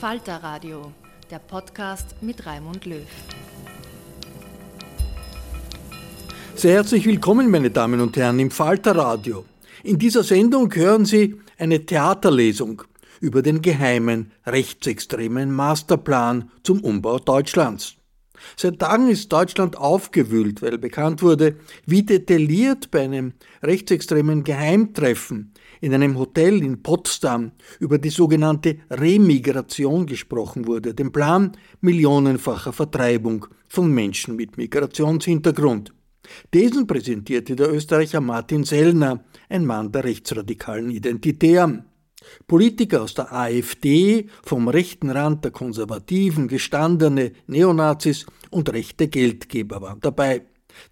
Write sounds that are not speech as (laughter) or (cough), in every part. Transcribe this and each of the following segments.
Falter Radio, der Podcast mit Raimund Löw. Sehr herzlich willkommen, meine Damen und Herren, im Falter Radio. In dieser Sendung hören Sie eine Theaterlesung über den geheimen rechtsextremen Masterplan zum Umbau Deutschlands. Seit Tagen ist Deutschland aufgewühlt, weil bekannt wurde, wie detailliert bei einem rechtsextremen Geheimtreffen in einem Hotel in Potsdam über die sogenannte Remigration gesprochen wurde, dem Plan millionenfacher Vertreibung von Menschen mit Migrationshintergrund. Diesen präsentierte der Österreicher Martin Sellner, ein Mann der rechtsradikalen Identität. Politiker aus der AfD, vom rechten Rand der Konservativen, gestandene Neonazis und rechte Geldgeber waren dabei.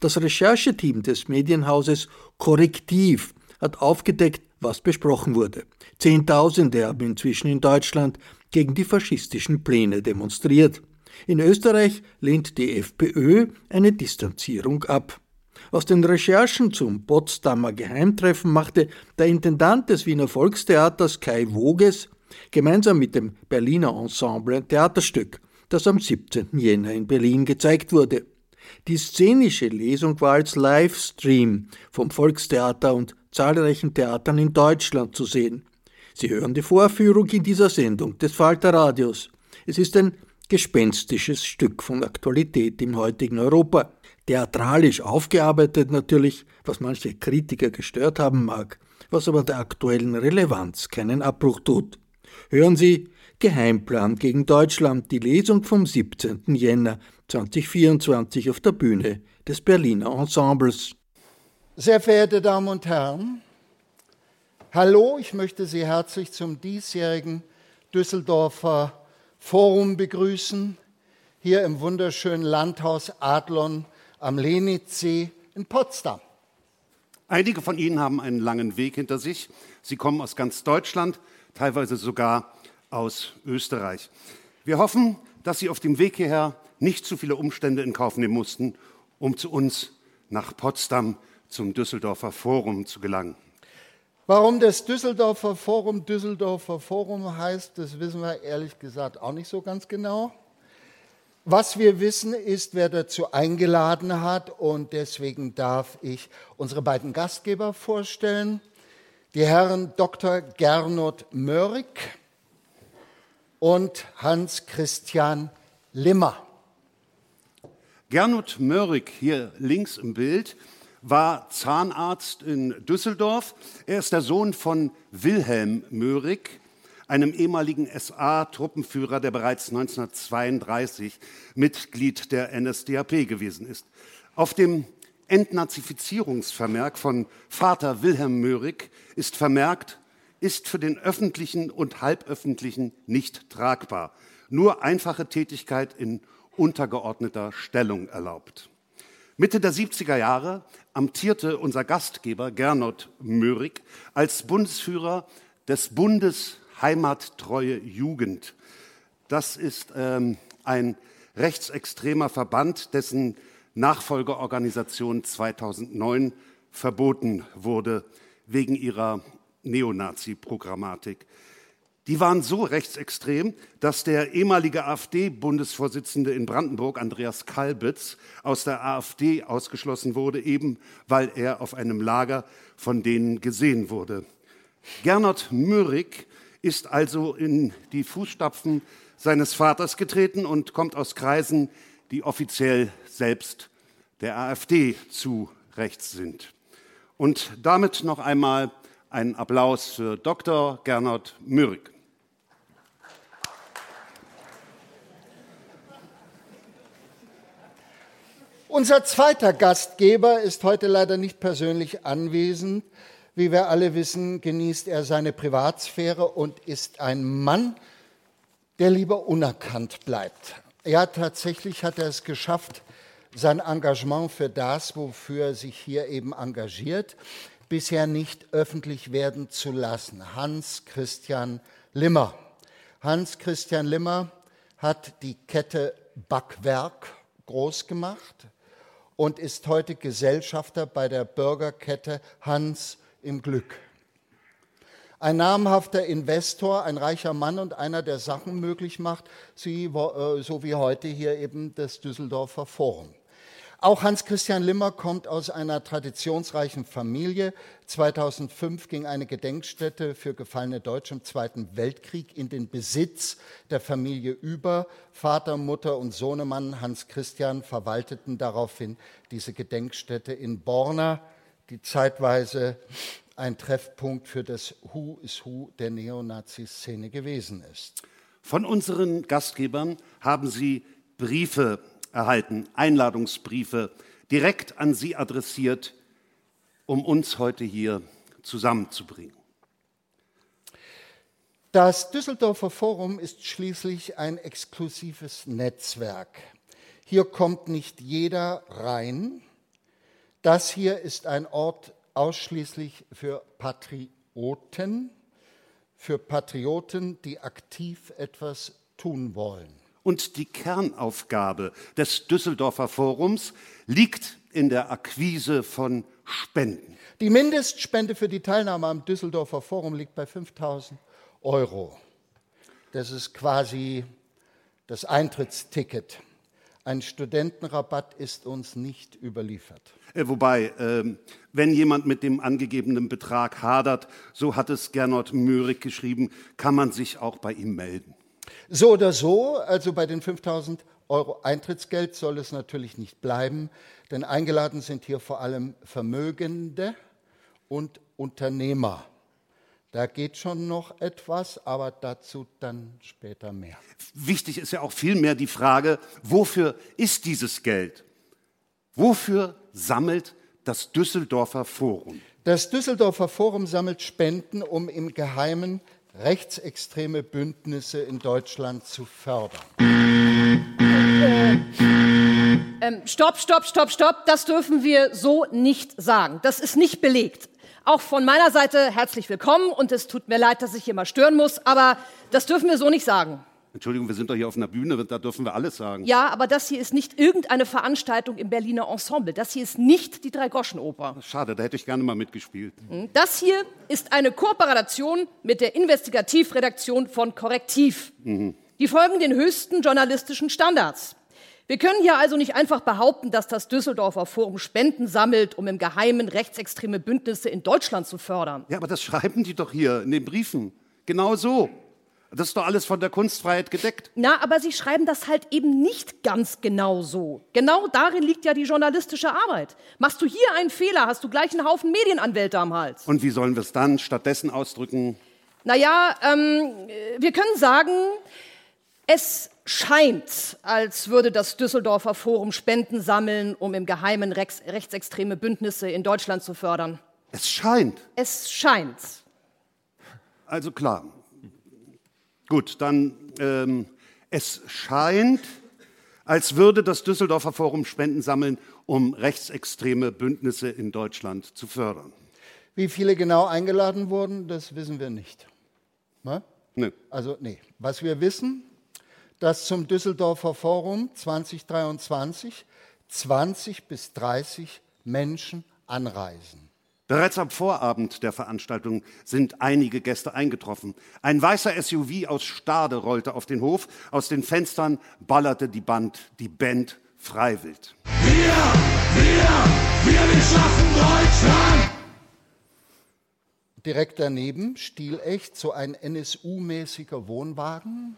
Das Rechercheteam des Medienhauses Korrektiv hat aufgedeckt, was besprochen wurde. Zehntausende haben inzwischen in Deutschland gegen die faschistischen Pläne demonstriert. In Österreich lehnt die FPÖ eine Distanzierung ab. Aus den Recherchen zum Potsdamer Geheimtreffen machte der Intendant des Wiener Volkstheaters Kai Woges gemeinsam mit dem Berliner Ensemble ein Theaterstück, das am 17. Jänner in Berlin gezeigt wurde. Die szenische Lesung war als Livestream vom Volkstheater und zahlreichen Theatern in Deutschland zu sehen. Sie hören die Vorführung in dieser Sendung des Falter Radios. Es ist ein gespenstisches Stück von Aktualität im heutigen Europa. Theatralisch aufgearbeitet natürlich, was manche Kritiker gestört haben mag, was aber der aktuellen Relevanz keinen Abbruch tut. Hören Sie Geheimplan gegen Deutschland, die Lesung vom 17. Jänner 2024 auf der Bühne des Berliner Ensembles. Sehr verehrte Damen und Herren, hallo, ich möchte Sie herzlich zum diesjährigen Düsseldorfer Forum begrüßen, hier im wunderschönen Landhaus Adlon am Lenitzsee in Potsdam. Einige von Ihnen haben einen langen Weg hinter sich. Sie kommen aus ganz Deutschland, teilweise sogar aus Österreich. Wir hoffen, dass Sie auf dem Weg hierher nicht zu viele Umstände in Kauf nehmen mussten, um zu uns nach Potsdam zum Düsseldorfer Forum zu gelangen. Warum das Düsseldorfer Forum Düsseldorfer Forum heißt, das wissen wir ehrlich gesagt auch nicht so ganz genau. Was wir wissen, ist, wer dazu eingeladen hat und deswegen darf ich unsere beiden Gastgeber vorstellen. Die Herren Dr. Gernot Mörig und Hans-Christian Limmer. Gernot Mörig hier links im Bild war Zahnarzt in Düsseldorf. Er ist der Sohn von Wilhelm Möhrig, einem ehemaligen SA-Truppenführer, der bereits 1932 Mitglied der NSDAP gewesen ist. Auf dem Entnazifizierungsvermerk von Vater Wilhelm Möhrig ist vermerkt, ist für den öffentlichen und halböffentlichen nicht tragbar. Nur einfache Tätigkeit in untergeordneter Stellung erlaubt. Mitte der 70er Jahre amtierte unser Gastgeber Gernot Möhrig als Bundesführer des Bundes Heimattreue Jugend. Das ist ähm, ein rechtsextremer Verband, dessen Nachfolgeorganisation 2009 verboten wurde wegen ihrer Neonazi-Programmatik. Die waren so rechtsextrem, dass der ehemalige AfD-Bundesvorsitzende in Brandenburg, Andreas Kalbitz, aus der AfD ausgeschlossen wurde, eben weil er auf einem Lager von denen gesehen wurde. Gernot Möhrig ist also in die Fußstapfen seines Vaters getreten und kommt aus Kreisen, die offiziell selbst der AfD zu rechts sind. Und damit noch einmal ein Applaus für Dr. Gernot Möhrig. Unser zweiter Gastgeber ist heute leider nicht persönlich anwesend. Wie wir alle wissen, genießt er seine Privatsphäre und ist ein Mann, der lieber unerkannt bleibt. Ja, tatsächlich hat er es geschafft, sein Engagement für das, wofür er sich hier eben engagiert, bisher nicht öffentlich werden zu lassen. Hans Christian Limmer. Hans Christian Limmer hat die Kette Backwerk groß gemacht und ist heute Gesellschafter bei der Bürgerkette Hans im Glück. Ein namhafter Investor, ein reicher Mann und einer, der Sachen möglich macht, so wie heute hier eben das Düsseldorfer Forum. Auch Hans-Christian Limmer kommt aus einer traditionsreichen Familie. 2005 ging eine Gedenkstätte für gefallene Deutsche im Zweiten Weltkrieg in den Besitz der Familie über. Vater, Mutter und Sohnemann Hans-Christian verwalteten daraufhin diese Gedenkstätte in Borna, die zeitweise ein Treffpunkt für das Who is Who der Neonazi-Szene gewesen ist. Von unseren Gastgebern haben Sie Briefe erhalten, Einladungsbriefe direkt an Sie adressiert, um uns heute hier zusammenzubringen. Das Düsseldorfer Forum ist schließlich ein exklusives Netzwerk. Hier kommt nicht jeder rein. Das hier ist ein Ort ausschließlich für Patrioten, für Patrioten, die aktiv etwas tun wollen. Und die Kernaufgabe des Düsseldorfer Forums liegt in der Akquise von Spenden. Die Mindestspende für die Teilnahme am Düsseldorfer Forum liegt bei 5000 Euro. Das ist quasi das Eintrittsticket. Ein Studentenrabatt ist uns nicht überliefert. Äh, wobei, äh, wenn jemand mit dem angegebenen Betrag hadert, so hat es Gernot Möhrig geschrieben, kann man sich auch bei ihm melden. So oder so, also bei den 5000 Euro Eintrittsgeld soll es natürlich nicht bleiben, denn eingeladen sind hier vor allem Vermögende und Unternehmer. Da geht schon noch etwas, aber dazu dann später mehr. Wichtig ist ja auch vielmehr die Frage, wofür ist dieses Geld? Wofür sammelt das Düsseldorfer Forum? Das Düsseldorfer Forum sammelt Spenden, um im Geheimen rechtsextreme Bündnisse in Deutschland zu fördern. Ähm, stopp, stopp, stopp, stopp. Das dürfen wir so nicht sagen. Das ist nicht belegt. Auch von meiner Seite herzlich willkommen und es tut mir leid, dass ich hier mal stören muss, aber das dürfen wir so nicht sagen. Entschuldigung, wir sind doch hier auf einer Bühne, da dürfen wir alles sagen. Ja, aber das hier ist nicht irgendeine Veranstaltung im Berliner Ensemble. Das hier ist nicht die Dreigoschenoper. Schade, da hätte ich gerne mal mitgespielt. Hm, das hier ist eine Kooperation mit der Investigativredaktion von Korrektiv. Mhm. Die folgen den höchsten journalistischen Standards. Wir können hier also nicht einfach behaupten, dass das Düsseldorfer Forum Spenden sammelt, um im Geheimen rechtsextreme Bündnisse in Deutschland zu fördern. Ja, aber das schreiben die doch hier in den Briefen. Genau so. Das ist doch alles von der Kunstfreiheit gedeckt. Na, aber Sie schreiben das halt eben nicht ganz genau so. Genau darin liegt ja die journalistische Arbeit. Machst du hier einen Fehler, hast du gleich einen Haufen Medienanwälte am Hals. Und wie sollen wir es dann stattdessen ausdrücken? Naja, ähm, wir können sagen, es scheint, als würde das Düsseldorfer Forum Spenden sammeln, um im Geheimen rechts rechtsextreme Bündnisse in Deutschland zu fördern. Es scheint. Es scheint. Also klar. Gut, dann ähm, es scheint, als würde das Düsseldorfer Forum Spenden sammeln, um rechtsextreme Bündnisse in Deutschland zu fördern. Wie viele genau eingeladen wurden, das wissen wir nicht. Ne? Nö. Also, nee. Was wir wissen, dass zum Düsseldorfer Forum 2023 20 bis 30 Menschen anreisen. Bereits am Vorabend der Veranstaltung sind einige Gäste eingetroffen. Ein weißer SUV aus Stade rollte auf den Hof. Aus den Fenstern ballerte die Band, die Band freiwillig. Wir, wir, wir, wir schaffen Deutschland! Direkt daneben, stilecht, so ein NSU-mäßiger Wohnwagen.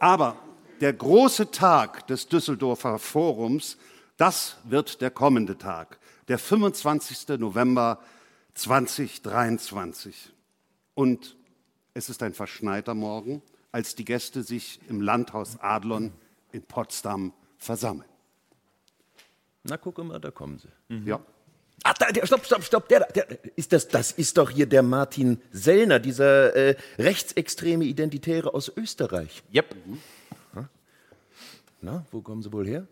Aber der große Tag des Düsseldorfer Forums, das wird der kommende Tag, der 25. November 2023. Und es ist ein verschneiter Morgen, als die Gäste sich im Landhaus Adlon in Potsdam versammeln. Na, guck mal, da kommen sie. Ja. Ah, da, der, stopp, stopp, stopp. Der, der, ist das, das ist doch hier der Martin Sellner, dieser äh, rechtsextreme Identitäre aus Österreich. Yep. Na, wo kommen sie wohl her?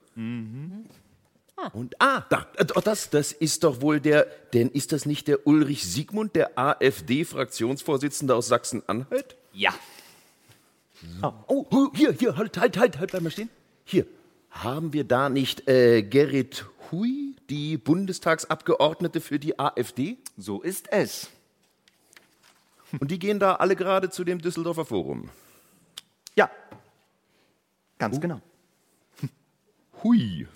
Und ah, da, äh, doch, das, das ist doch wohl der, denn ist das nicht der Ulrich Siegmund, der AfD-Fraktionsvorsitzende aus Sachsen-Anhalt? Ja. Oh, oh, hier, hier, halt, halt, halt, halt, bleib mal stehen. Hier, haben wir da nicht äh, Gerrit Hui, die Bundestagsabgeordnete für die AfD? So ist es. Und die gehen da alle gerade zu dem Düsseldorfer Forum. Ja. Ganz genau. Hui.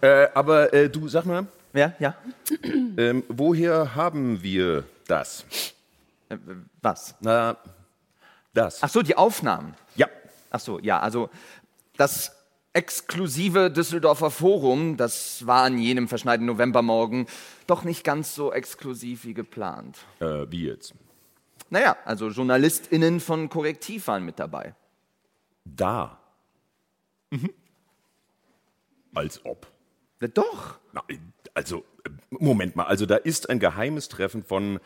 Äh, aber äh, du, sag mal, Ja, ja. ähm, woher haben wir das? Äh, Was? Na, das. Ach so, die Aufnahmen. ja. Ach so, ja, also das exklusive Düsseldorfer Forum, das war an jenem verschneiten Novembermorgen doch nicht ganz so exklusiv wie geplant. Äh, wie jetzt? Naja, also JournalistInnen von Korrektiv waren mit dabei. Da. Als ob. Na doch. Na, also, äh, Moment mal, also da ist ein geheimes Treffen von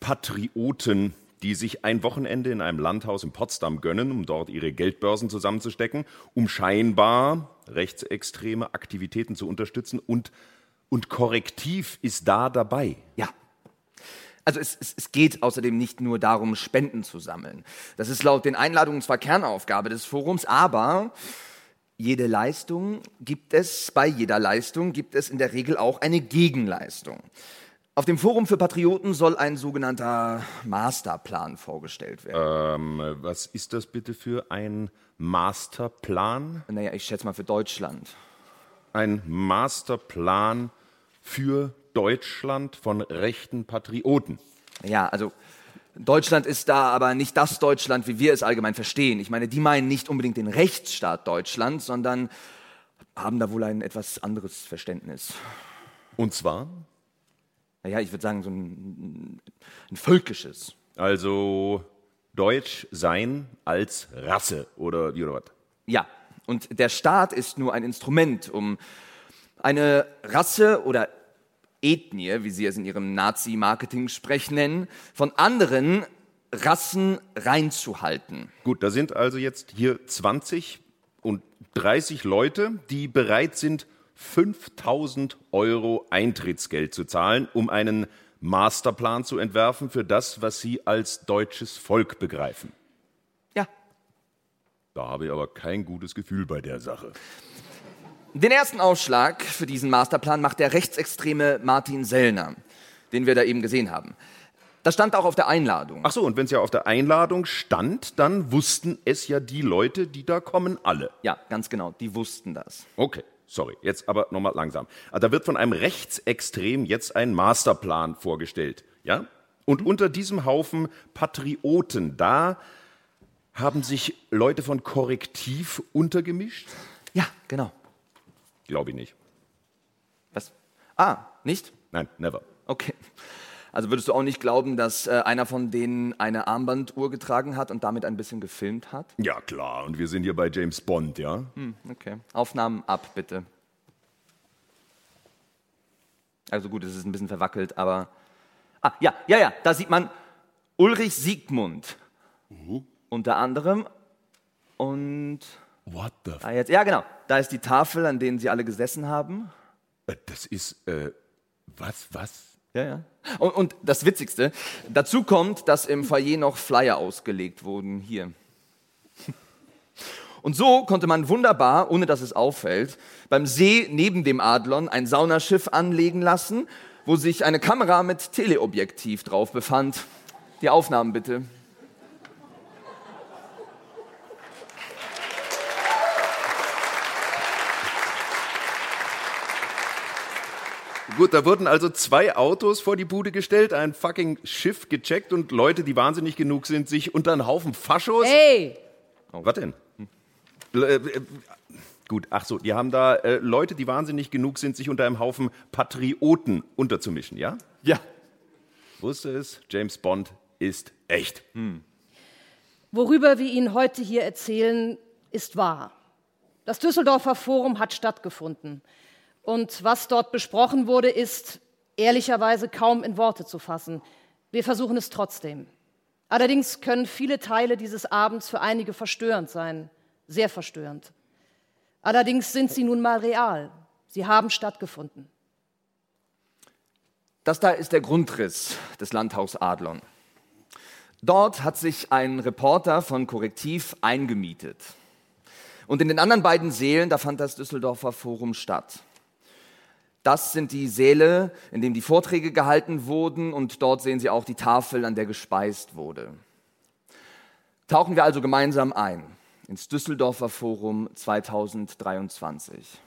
Patrioten, die sich ein Wochenende in einem Landhaus in Potsdam gönnen, um dort ihre Geldbörsen zusammenzustecken, um scheinbar rechtsextreme Aktivitäten zu unterstützen und, und Korrektiv ist da dabei. Ja. Also es, es, es geht außerdem nicht nur darum, Spenden zu sammeln. Das ist laut den Einladungen zwar Kernaufgabe des Forums, aber jede Leistung gibt es, bei jeder Leistung gibt es in der Regel auch eine Gegenleistung. Auf dem Forum für Patrioten soll ein sogenannter Masterplan vorgestellt werden. Ähm, was ist das bitte für ein Masterplan? Naja, ich schätze mal für Deutschland. Ein Masterplan für Deutschland von rechten Patrioten. Ja, also Deutschland ist da aber nicht das Deutschland, wie wir es allgemein verstehen. Ich meine, die meinen nicht unbedingt den Rechtsstaat Deutschland, sondern haben da wohl ein etwas anderes Verständnis. Und zwar? Naja, ich würde sagen, so ein, ein völkisches. Also Deutsch sein als Rasse oder wie oder was? Ja, und der Staat ist nur ein Instrument, um eine Rasse oder Ethnie, wie sie es in ihrem Nazi-Marketing-Sprech nennen, von anderen Rassen reinzuhalten. Gut, da sind also jetzt hier 20 und 30 Leute, die bereit sind, 5000 Euro Eintrittsgeld zu zahlen, um einen Masterplan zu entwerfen für das, was sie als deutsches Volk begreifen. Ja, Da habe ich aber kein gutes Gefühl bei der Sache. Den ersten Ausschlag für diesen Masterplan macht der rechtsextreme Martin Sellner, den wir da eben gesehen haben. Das stand auch auf der Einladung. Ach so, und wenn es ja auf der Einladung stand, dann wussten es ja die Leute, die da kommen, alle. Ja, ganz genau, die wussten das. Okay, sorry, jetzt aber nochmal langsam. Ah, Da wird von einem Rechtsextrem jetzt ein Masterplan vorgestellt, ja? Und unter diesem Haufen Patrioten, da haben sich Leute von Korrektiv untergemischt? Ja, genau. Glaube ich nicht. Was? Ah, nicht? Nein, never. Also würdest du auch nicht glauben, dass äh, einer von denen eine Armbanduhr getragen hat und damit ein bisschen gefilmt hat? Ja, klar. Und wir sind hier bei James Bond, ja? Hm, okay. Aufnahmen ab, bitte. Also gut, es ist ein bisschen verwackelt, aber. Ah, ja, ja, ja, da sieht man Ulrich Siegmund. Unter anderem. Und. What the f Ah, jetzt, ja, genau. Da ist die Tafel, an denen sie alle gesessen haben. Äh, Das ist, äh, was, was? Ja, ja. Und, und das Witzigste, dazu kommt, dass im Foyer noch Flyer ausgelegt wurden. Hier. (laughs) Und so konnte man wunderbar, ohne dass es auffällt, beim See neben dem Adlon ein Saunaschiff anlegen lassen, wo sich eine Kamera mit Teleobjektiv drauf befand. Die Aufnahmen bitte. Gut, da wurden also zwei Autos vor die Bude gestellt, ein fucking Schiff gecheckt und Leute, die wahnsinnig genug sind, sich unter einen Haufen Faschos. Hey, Oh, was denn? Äh, äh, gut, ach so, die haben da äh, Leute, die wahnsinnig genug sind, sich unter einem Haufen Patrioten unterzumischen, ja? Ja. Wusste es, James Bond ist echt. worüber wir Ihnen heute hier erzählen, ist wahr. Das Düsseldorfer Forum hat stattgefunden. Und was dort besprochen wurde, ist ehrlicherweise kaum in Worte zu fassen. Wir versuchen es trotzdem. Allerdings können viele Teile dieses Abends für einige verstörend sein, sehr verstörend. Allerdings sind sie nun mal real. Sie haben stattgefunden. Das da ist der Grundriss des Landhaus Adlon. Dort hat sich ein Reporter von Korrektiv eingemietet. Und in den anderen beiden Sälen, da fand das Düsseldorfer Forum statt. Das sind die Säle, in denen die Vorträge gehalten wurden und dort sehen Sie auch die Tafel, an der gespeist wurde. Tauchen wir also gemeinsam ein ins Düsseldorfer Forum 2023.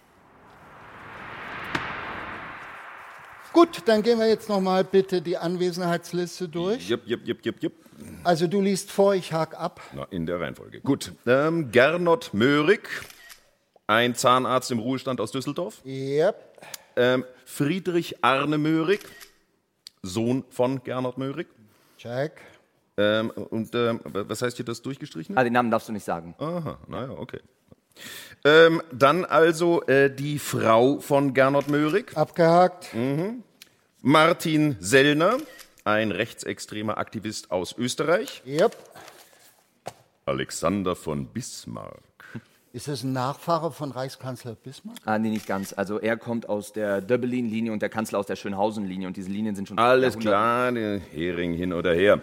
Gut, dann gehen wir jetzt noch mal bitte die Anwesenheitsliste durch. Jupp, jupp, jupp, jupp, jupp. Also du liest vor, ich hake ab. Na, in der Reihenfolge. Gut. Ähm, Gernot Möhrig, ein Zahnarzt im Ruhestand aus Düsseldorf. Yep. Ähm, Friedrich Arne Möhrig, Sohn von Gernot Möhrig. Check. Ähm, und ähm, was heißt hier das durchgestrichen? Ah, den Namen darfst du nicht sagen. Aha, naja, okay. Ähm, dann also äh, die Frau von Gernot Möhrig, Abgehakt. Martin Sellner, ein rechtsextremer Aktivist aus Österreich. Yep. Alexander von Bismarck. Ist es ein Nachfahre von Reichskanzler Bismarck? Ah, nee, nicht ganz. Also er kommt aus der Döbbelin-Linie und der Kanzler aus der Schönhausen-Linie und diese Linien sind schon Alles klar, der Hering hin oder her.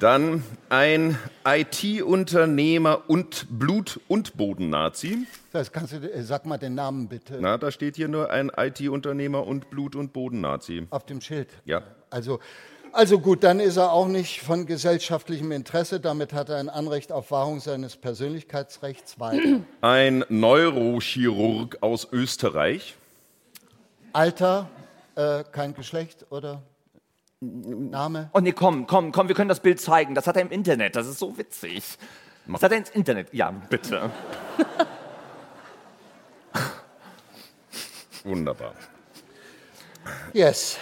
Dann ein IT-Unternehmer und Blut- und Boden-Nazi. Das kannst du, äh, sag mal den Namen bitte. Na, da steht hier nur ein IT-Unternehmer und Blut- und Boden-Nazi. Auf dem Schild. Ja. Also, also gut, dann ist er auch nicht von gesellschaftlichem Interesse. Damit hat er ein Anrecht auf Wahrung seines Persönlichkeitsrechts weiter. (clears throat) Ein Neurochirurg aus Österreich. Alter, äh, kein Geschlecht oder Name? Oh nee, komm, komm, komm, wir können das Bild zeigen. Das hat er im Internet. Das ist so witzig. Das hat er ins Internet. Ja, bitte. Wunderbar. Yes.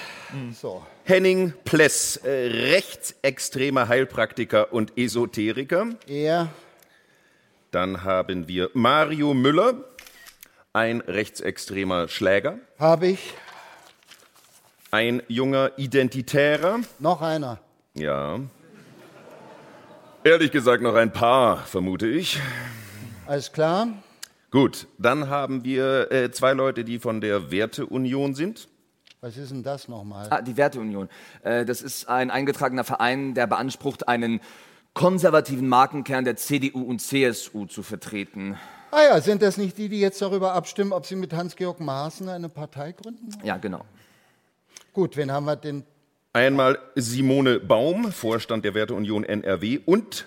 So. Henning Pless, äh, rechtsextremer Heilpraktiker und Esoteriker. Er, Dann haben wir Mario Müller, ein rechtsextremer Schläger. habe ich. Ein junger Identitärer. Noch einer. Ja. Ehrlich gesagt noch ein paar, vermute ich. Alles klar. Gut, dann haben wir äh, zwei Leute, die von der Werteunion sind. Was ist denn das nochmal? Ah, die Werteunion. Äh, das ist ein eingetragener Verein, der beansprucht, einen konservativen Markenkern der CDU und CSU zu vertreten. Ah ja, sind das nicht die, die jetzt darüber abstimmen, ob sie mit Hans-Georg Maaßen eine Partei gründen? Ja, genau. Gut, wen haben wir denn? Einmal Simone Baum, Vorstand der Werteunion NRW und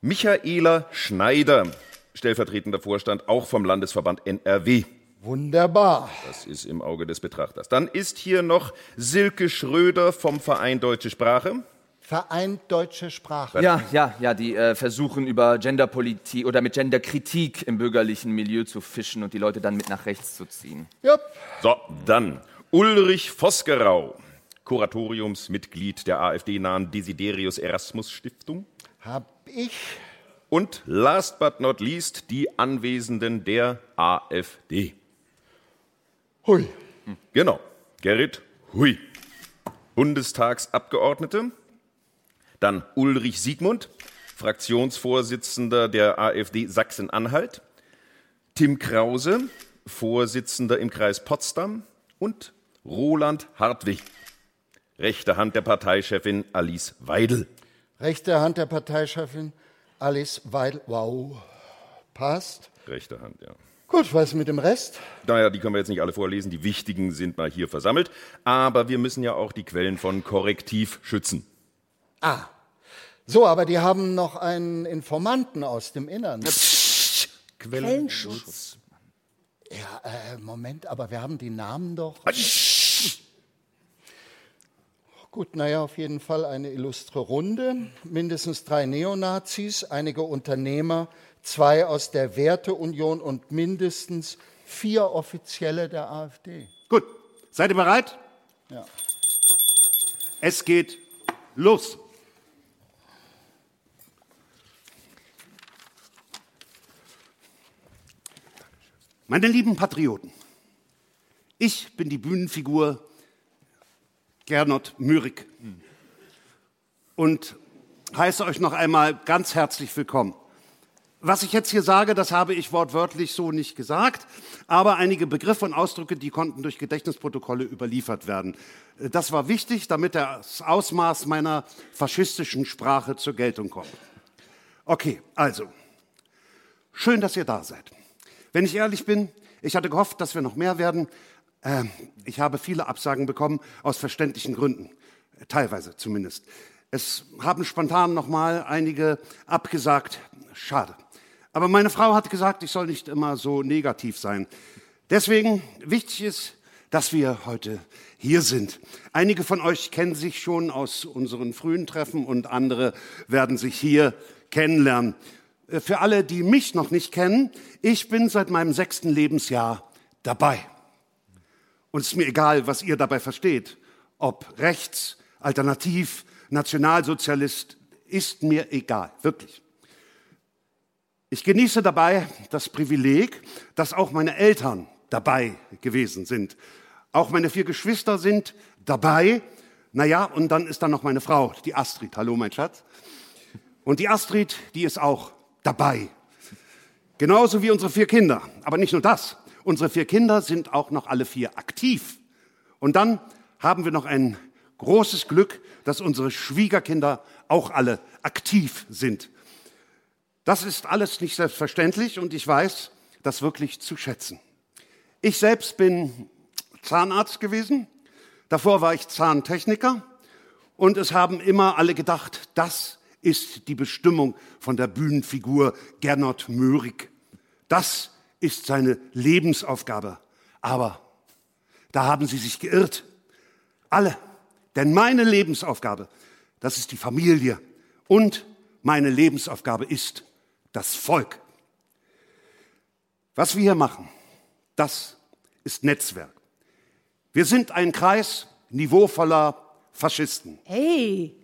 Michaela Schneider, stellvertretender Vorstand auch vom Landesverband NRW. Wunderbar. Das ist im Auge des Betrachters. Dann ist hier noch Silke Schröder vom Verein Deutsche Sprache. Verein Deutsche Sprache. Ja, ja, ja, die äh, versuchen über Genderpolitik oder mit Genderkritik im bürgerlichen Milieu zu fischen und die Leute dann mit nach rechts zu ziehen. Jupp. So, dann Ulrich Vosgerau, Kuratoriumsmitglied der AfD-nahen Desiderius Erasmus Stiftung. Hab ich. Und last but not least die Anwesenden der AfD. Hui. Genau, Gerrit Hui. Bundestagsabgeordnete. Dann Ulrich Siegmund, Fraktionsvorsitzender der AfD Sachsen-Anhalt. Tim Krause, Vorsitzender im Kreis Potsdam. Und Roland Hartwig, rechte Hand der Parteichefin Alice Weidel. Rechte Hand der Parteichefin Alice Weidel. Wow. Passt. Rechte Hand, ja. Gut, was mit dem Rest? Naja, die können wir jetzt nicht alle vorlesen. Die wichtigen sind mal hier versammelt. Aber wir müssen ja auch die Quellen von Korrektiv schützen. Ah. So, aber die haben noch einen Informanten aus dem Innern. Quellenschutz. Ja, äh, Moment, aber wir haben die Namen doch. Gut, naja, auf jeden Fall eine illustre Runde. Mindestens drei Neonazis, einige Unternehmer, zwei aus der Werteunion und mindestens vier Offizielle der AfD. Gut, seid ihr bereit? Ja. Es geht los. Meine lieben Patrioten, ich bin die Bühnenfigur Gernot Mürig und heiße euch noch einmal ganz herzlich willkommen. Was ich jetzt hier sage, das habe ich wortwörtlich so nicht gesagt, aber einige Begriffe und Ausdrücke, die konnten durch Gedächtnisprotokolle überliefert werden. Das war wichtig, damit das Ausmaß meiner faschistischen Sprache zur Geltung kommt. Okay, also, schön, dass ihr da seid. Wenn ich ehrlich bin, ich hatte gehofft, dass wir noch mehr werden. Äh, ich habe viele Absagen bekommen, aus verständlichen Gründen, teilweise zumindest. Es haben spontan noch mal einige abgesagt. Schade. Aber meine Frau hat gesagt, ich soll nicht immer so negativ sein. Deswegen wichtig ist, dass wir heute hier sind. Einige von euch kennen sich schon aus unseren frühen Treffen und andere werden sich hier kennenlernen. Äh, für alle, die mich noch nicht kennen, ich bin seit meinem sechsten Lebensjahr dabei. Und es ist mir egal, was ihr dabei versteht. Ob rechts, alternativ, Nationalsozialist, ist mir egal, wirklich. Ich genieße dabei das Privileg, dass auch meine Eltern dabei gewesen sind. Auch meine vier Geschwister sind dabei. Naja, und dann ist da noch meine Frau, die Astrid. Hallo, mein Schatz. Und die Astrid, die ist auch dabei. Genauso wie unsere vier Kinder. Aber nicht nur das. Unsere vier Kinder sind auch noch alle vier aktiv. Und dann haben wir noch ein großes Glück, dass unsere Schwiegerkinder auch alle aktiv sind. Das ist alles nicht selbstverständlich und ich weiß das wirklich zu schätzen. Ich selbst bin Zahnarzt gewesen, davor war ich Zahntechniker und es haben immer alle gedacht, das ist die Bestimmung von der Bühnenfigur Gernot Möhrig. Das ist seine Lebensaufgabe. Aber da haben sie sich geirrt. Alle. Denn meine Lebensaufgabe, das ist die Familie. Und meine Lebensaufgabe ist das Volk. Was wir hier machen, das ist Netzwerk. Wir sind ein Kreis niveauvoller Faschisten. Hey,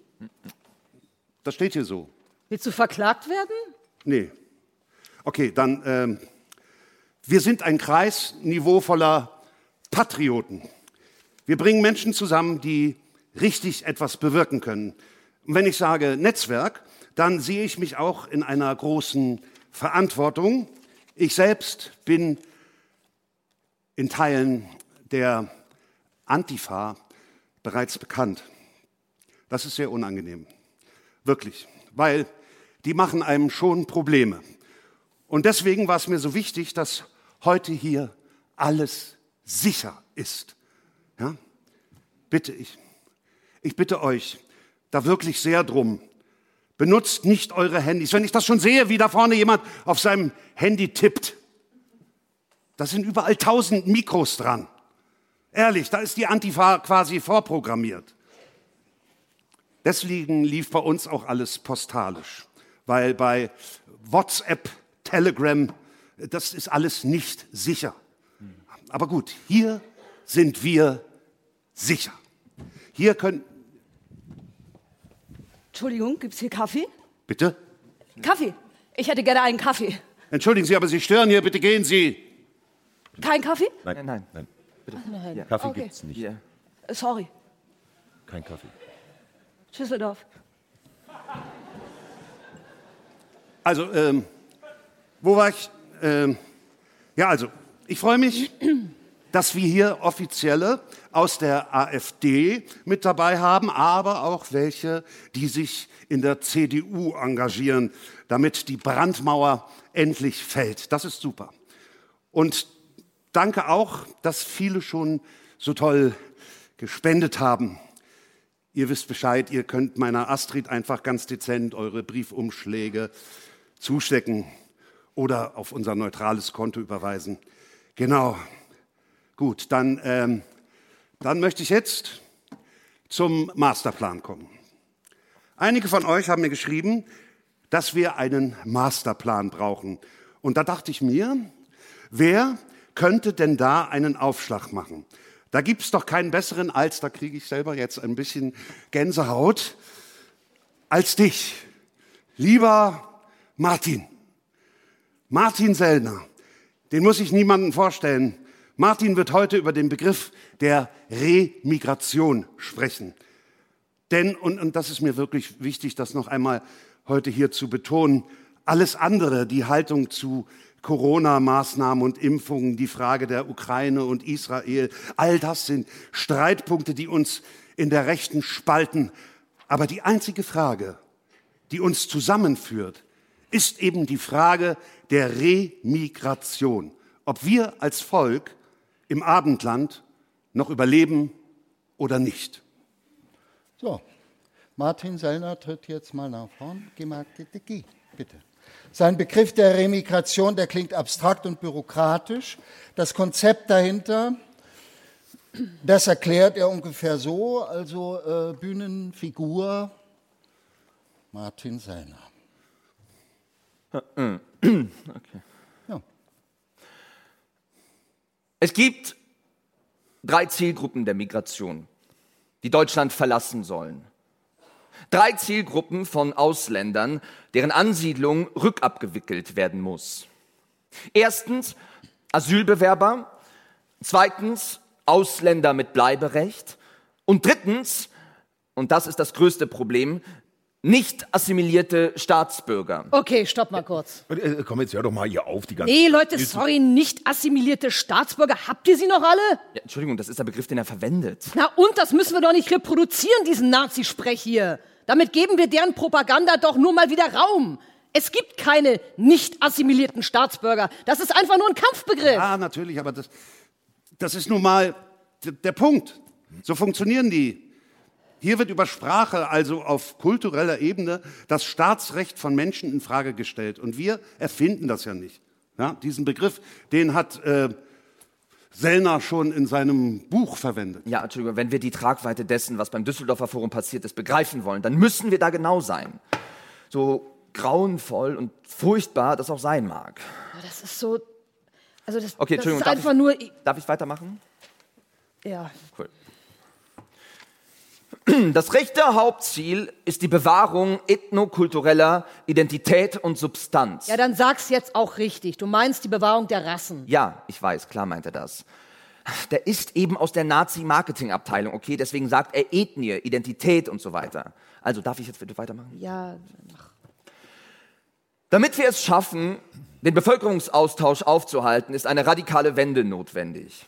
Das steht hier so. willst du verklagt werden? Nee. Okay, dann, ähm, wir sind ein Kreis niveauvoller Patrioten. Wir bringen Menschen zusammen, die richtig etwas bewirken können. Und wenn ich sage Netzwerk, dann sehe ich mich auch in einer großen Verantwortung. Ich selbst bin in Teilen der Antifa bereits bekannt. Das ist sehr unangenehm. Wirklich. Weil die machen einem schon Probleme. Und deswegen war es mir so wichtig, dass heute hier alles sicher ist. Ja? Bitte ich. Ich bitte euch da wirklich sehr drum. Benutzt nicht eure Handys. Wenn ich das schon sehe, wie da vorne jemand auf seinem Handy tippt, Da sind überall tausend Mikros dran. Ehrlich, da ist die Antifa quasi vorprogrammiert. Deswegen lief bei uns auch alles postalisch, weil bei WhatsApp, Telegram, das ist alles nicht sicher. Aber gut, hier sind wir sicher. Hier können. Entschuldigung, gibt's hier Kaffee? Bitte? Kaffee. Ich hätte gerne einen Kaffee. Entschuldigen Sie, aber Sie stören hier. Bitte gehen Sie. Kein Kaffee? Nein, nein. nein. Nein. Kaffee Okay. gibt's nicht. Hier. Äh, Sorry. Kein Kaffee. Düsseldorf. Also, ähm, wo war ich? Ähm, ja, also, ich freue mich, (clears throat) dass wir hier Offizielle aus der AfD mit dabei haben, aber auch welche, die sich in der CDU engagieren, damit die Brandmauer endlich fällt. Das ist super. Und danke auch, dass viele schon so toll gespendet haben. Ihr wisst Bescheid, ihr könnt meiner Astrid einfach ganz dezent eure Briefumschläge zustecken oder auf unser neutrales Konto überweisen. Genau. Gut, dann, ähm, dann möchte ich jetzt zum Masterplan kommen. Einige von euch haben mir geschrieben, dass wir einen Masterplan brauchen. Und da dachte ich mir, wer könnte denn da einen Aufschlag machen? Da gibt es doch keinen besseren als, da kriege ich selber jetzt ein bisschen Gänsehaut, als dich, lieber Martin. Martin Sellner, den muss ich niemandem vorstellen. Martin wird heute über den Begriff der Remigration sprechen. Denn, und, und das ist mir wirklich wichtig, das noch einmal heute hier zu betonen, alles andere, die Haltung zu Corona-Maßnahmen und Impfungen, die Frage der Ukraine und Israel, all das sind Streitpunkte, die uns in der Rechten spalten. Aber die einzige Frage, die uns zusammenführt, ist eben die Frage der Remigration. Ob wir als Volk im Abendland noch überleben oder nicht. So, Martin Sellner tritt jetzt mal nach vorn. Geh mal, geh, geh, bitte. Sein Begriff der Remigration, der klingt abstrakt und bürokratisch. Das Konzept dahinter, das erklärt er ungefähr so, also äh, Bühnenfigur Martin Sellner. (clears throat) Okay. Ja. Es gibt drei Zielgruppen der Migration, die Deutschland verlassen sollen. Drei Zielgruppen von Ausländern, deren Ansiedlung rückabgewickelt werden muss. Erstens Asylbewerber, zweitens Ausländer mit Bleiberecht und drittens, und das ist das größte Problem, nicht assimilierte Staatsbürger. Okay, stopp mal kurz. Äh, Komm, jetzt hör doch mal hier auf, die ganze Nee, Leute, sorry, nicht assimilierte Staatsbürger. Habt ihr sie noch alle? Ja, Entschuldigung, das ist der Begriff, den er verwendet. Na und, das müssen wir doch nicht reproduzieren, diesen Nazi-Sprech hier. Damit geben wir deren Propaganda doch nur mal wieder Raum. Es gibt keine nicht assimilierten Staatsbürger. Das ist einfach nur ein Kampfbegriff. Ja, natürlich, aber das, das ist nun mal der Punkt. So funktionieren die. Hier wird über Sprache, also auf kultureller Ebene, das Staatsrecht von Menschen in Frage gestellt. Und wir erfinden das ja nicht. Ja, diesen Begriff, den hat äh, Sellner schon in seinem Buch verwendet. Ja, Entschuldigung, wenn wir die Tragweite dessen, was beim Düsseldorfer Forum passiert ist, begreifen wollen, dann müssen wir da genau sein. So grauenvoll und furchtbar das auch sein mag. Das ist so. Also, das, Okay, das Entschuldigung, ist darf einfach ich, nur. darf ich weitermachen? Ja. Cool. (clears throat) Das rechte Hauptziel ist die Bewahrung ethnokultureller Identität und Substanz. Ja, dann sag's jetzt auch richtig. Du meinst die Bewahrung der Rassen. Ja, ich weiß, klar meint er das. Der ist eben aus der Nazi-Marketing-Abteilung, okay? Deswegen sagt er Ethnie, Identität und so weiter. Also darf ich jetzt bitte weitermachen? Ja, Damit wir es schaffen, den Bevölkerungsaustausch aufzuhalten, ist eine radikale Wende notwendig.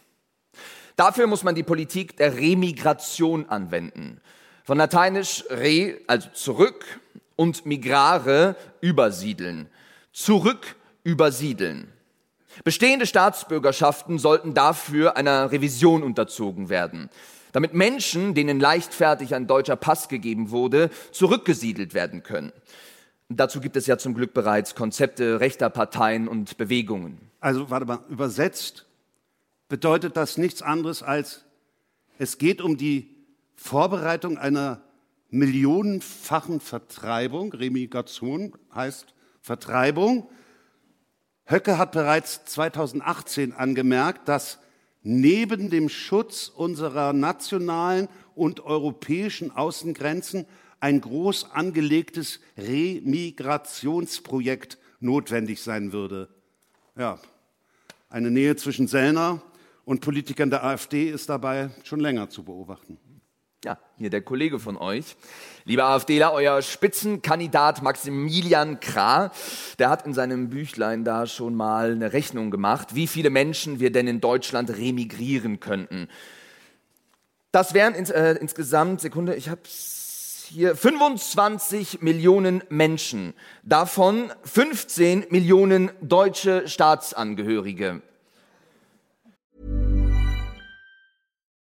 Dafür muss man die Politik der Remigration anwenden. Von lateinisch re, also zurück, und migrare, übersiedeln. Zurück übersiedeln. Bestehende Staatsbürgerschaften sollten dafür einer Revision unterzogen werden, damit Menschen, denen leichtfertig ein deutscher Pass gegeben wurde, zurückgesiedelt werden können. Dazu gibt es ja zum Glück bereits Konzepte rechter Parteien und Bewegungen. Also, warte mal, übersetzt bedeutet das nichts anderes als, es geht um die Vorbereitung einer millionenfachen Vertreibung. Remigration heißt Vertreibung. Höcke hat bereits 2018 angemerkt, dass neben dem Schutz unserer nationalen und europäischen Außengrenzen ein groß angelegtes Remigrationsprojekt notwendig sein würde. Ja, eine Nähe zwischen Sellner und Politikern der AfD ist dabei schon länger zu beobachten. Ja, hier der Kollege von euch. Lieber AfDler, euer Spitzenkandidat Maximilian Krah, der hat in seinem Büchlein da schon mal eine Rechnung gemacht, wie viele Menschen wir denn in Deutschland remigrieren könnten. Das wären ins, äh, insgesamt, Sekunde, ich hab's hier, 25 Millionen Menschen. Davon 15 Millionen deutsche Staatsangehörige.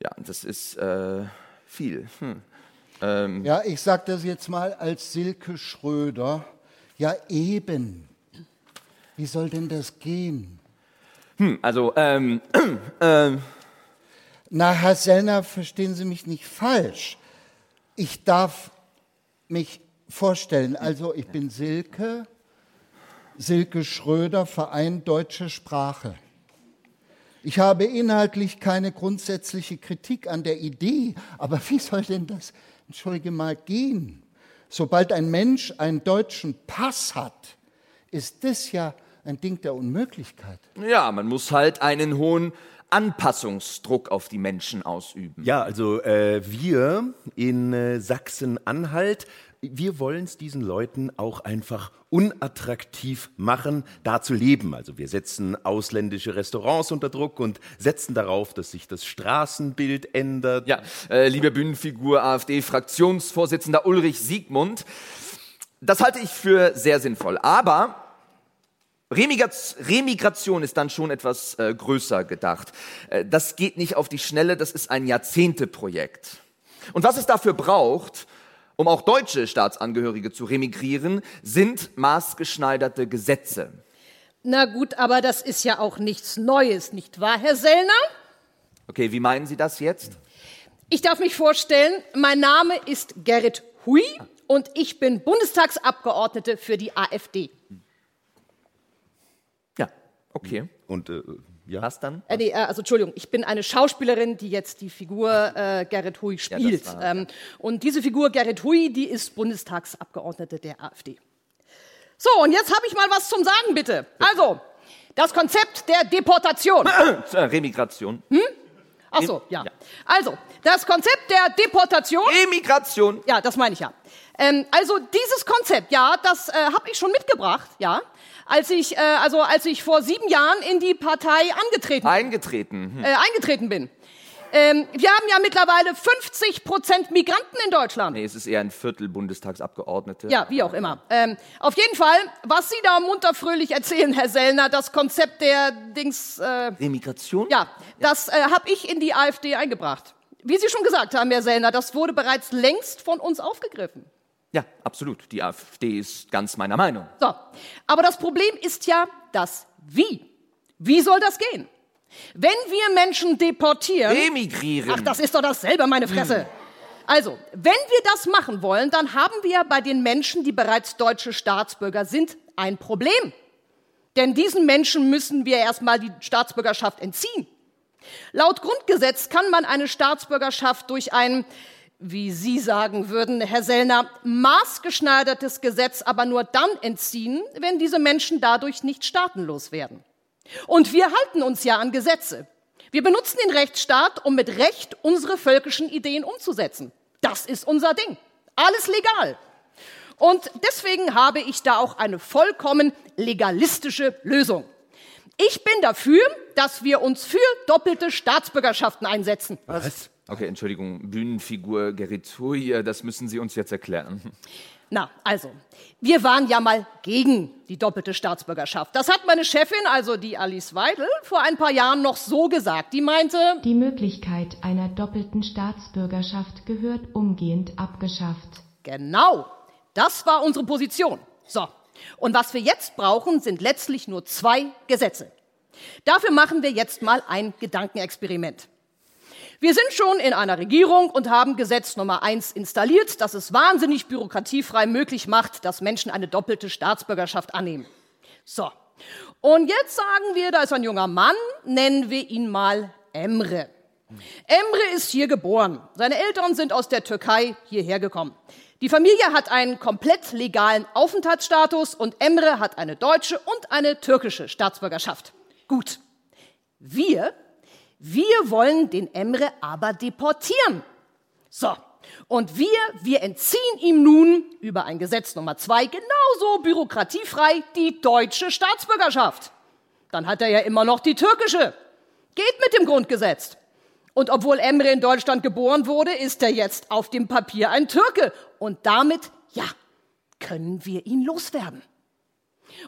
Ja, das ist äh, viel. Hm. Ähm, Ja, ich sage das jetzt mal als Silke Schröder. Ja, eben. Wie soll denn das gehen? hm, also, ähm, (clears throat) ähm, Na, Herr Sellner, verstehen Sie mich nicht falsch. Ich darf mich vorstellen. Also, ich bin Silke, Silke Schröder, Verein Deutsche Sprache. Ich habe inhaltlich keine grundsätzliche Kritik an der Idee, aber wie soll denn das, entschuldige mal, gehen? Sobald ein Mensch einen deutschen Pass hat, ist das ja ein Ding der Unmöglichkeit. ja, man muss halt einen hohen Anpassungsdruck auf die Menschen ausüben. Ja, also äh, wir in äh, Sachsen-Anhalt, wir wollen es diesen Leuten auch einfach unattraktiv machen, da zu leben. Also wir setzen ausländische Restaurants unter Druck und setzen darauf, dass sich das Straßenbild ändert. Ja, äh, liebe Bühnenfigur AfD-Fraktionsvorsitzender Ulrich Siegmund, das halte ich für sehr sinnvoll. Aber Remigration ist dann schon etwas äh, größer gedacht. Äh, das geht nicht auf die Schnelle, das ist ein Jahrzehnteprojekt. Und was es dafür braucht, um auch deutsche Staatsangehörige zu remigrieren, sind maßgeschneiderte Gesetze. Na gut, aber das ist ja auch nichts Neues, nicht wahr, Herr Sellner? Okay, wie meinen Sie das jetzt? Ich darf mich vorstellen, mein Name ist Gerrit Hui und ich bin Bundestagsabgeordnete für die AfD. Ja, okay. Und äh, ja. Was dann? Äh, nee, äh, also Entschuldigung, ich bin eine Schauspielerin, die jetzt die Figur äh, Gerrit Hui spielt. war- ähm, und diese Figur Gerrit Hui, die ist Bundestagsabgeordnete der AfD. So, und jetzt habe ich mal was zum Sagen, bitte. Also, das Konzept der Deportation. (coughs) Remigration. Ach so, ja. Also, das Konzept der Deportation. Emigration. Ja, das meine ich ja. Ähm, also dieses Konzept, ja, das äh, habe ich schon mitgebracht, ja, als ich, äh, also als ich vor sieben Jahren in die Partei angetreten, Eingetreten. Hm. äh, eingetreten bin. Ähm, wir haben ja mittlerweile 50 Prozent Migranten in Deutschland. Nee, es ist eher ein Viertel Bundestagsabgeordnete. Ja, wie auch immer. Ähm, auf jeden Fall, was Sie da munter fröhlich erzählen, Herr Sellner, das Konzept der Dings, äh, Remigration? ja, das äh, habe ich in die AfD eingebracht. Wie Sie schon gesagt haben, Herr Sellner, das wurde bereits längst von uns aufgegriffen. Ja, absolut. Die AfD ist ganz meiner Meinung. So, aber das Problem ist ja das Wie. Wie soll das gehen? Wenn wir Menschen deportieren. Emigrieren. Ach, das ist doch dasselbe, meine Fresse. Also, wenn wir das machen wollen, dann haben wir bei den Menschen, die bereits deutsche Staatsbürger sind, ein Problem. Denn diesen Menschen müssen wir erstmal die Staatsbürgerschaft entziehen. Laut Grundgesetz kann man eine Staatsbürgerschaft durch ein, wie Sie sagen würden, Herr Sellner, maßgeschneidertes Gesetz aber nur dann entziehen, wenn diese Menschen dadurch nicht staatenlos werden. Und wir halten uns ja an Gesetze. Wir benutzen den Rechtsstaat, um mit Recht unsere völkischen Ideen umzusetzen. Das ist unser Ding. Alles legal. Und deswegen habe ich da auch eine vollkommen legalistische Lösung. Ich bin dafür, dass wir uns für doppelte Staatsbürgerschaften einsetzen. Was? Okay, Entschuldigung, Bühnenfigur Geritui, das müssen Sie uns jetzt erklären. Na, also, wir waren ja mal gegen die doppelte Staatsbürgerschaft. Das hat meine Chefin, also die Alice Weidel, vor ein paar Jahren noch so gesagt. Die meinte, die Möglichkeit einer doppelten Staatsbürgerschaft gehört umgehend abgeschafft. Genau, das war unsere Position. So, und was wir jetzt brauchen, sind letztlich nur zwei Gesetze. Dafür machen wir jetzt mal ein Gedankenexperiment. Wir sind schon in einer Regierung und haben Gesetz Nummer eins installiert, das es wahnsinnig bürokratiefrei möglich macht, dass Menschen eine doppelte Staatsbürgerschaft annehmen. So. Und jetzt sagen wir, da ist ein junger Mann, nennen wir ihn mal Emre. Emre ist hier geboren. Seine Eltern sind aus der Türkei hierher gekommen. Die Familie hat einen komplett legalen Aufenthaltsstatus und Emre hat eine deutsche und eine türkische Staatsbürgerschaft. Gut. Wir wir wollen den Emre aber deportieren. So. Und wir, wir entziehen ihm nun über ein Gesetz Nummer zwei genauso bürokratiefrei die deutsche Staatsbürgerschaft. Dann hat er ja immer noch die türkische. Geht mit dem Grundgesetz. Und obwohl Emre in Deutschland geboren wurde, ist er jetzt auf dem Papier ein Türke. Und damit, ja, können wir ihn loswerden.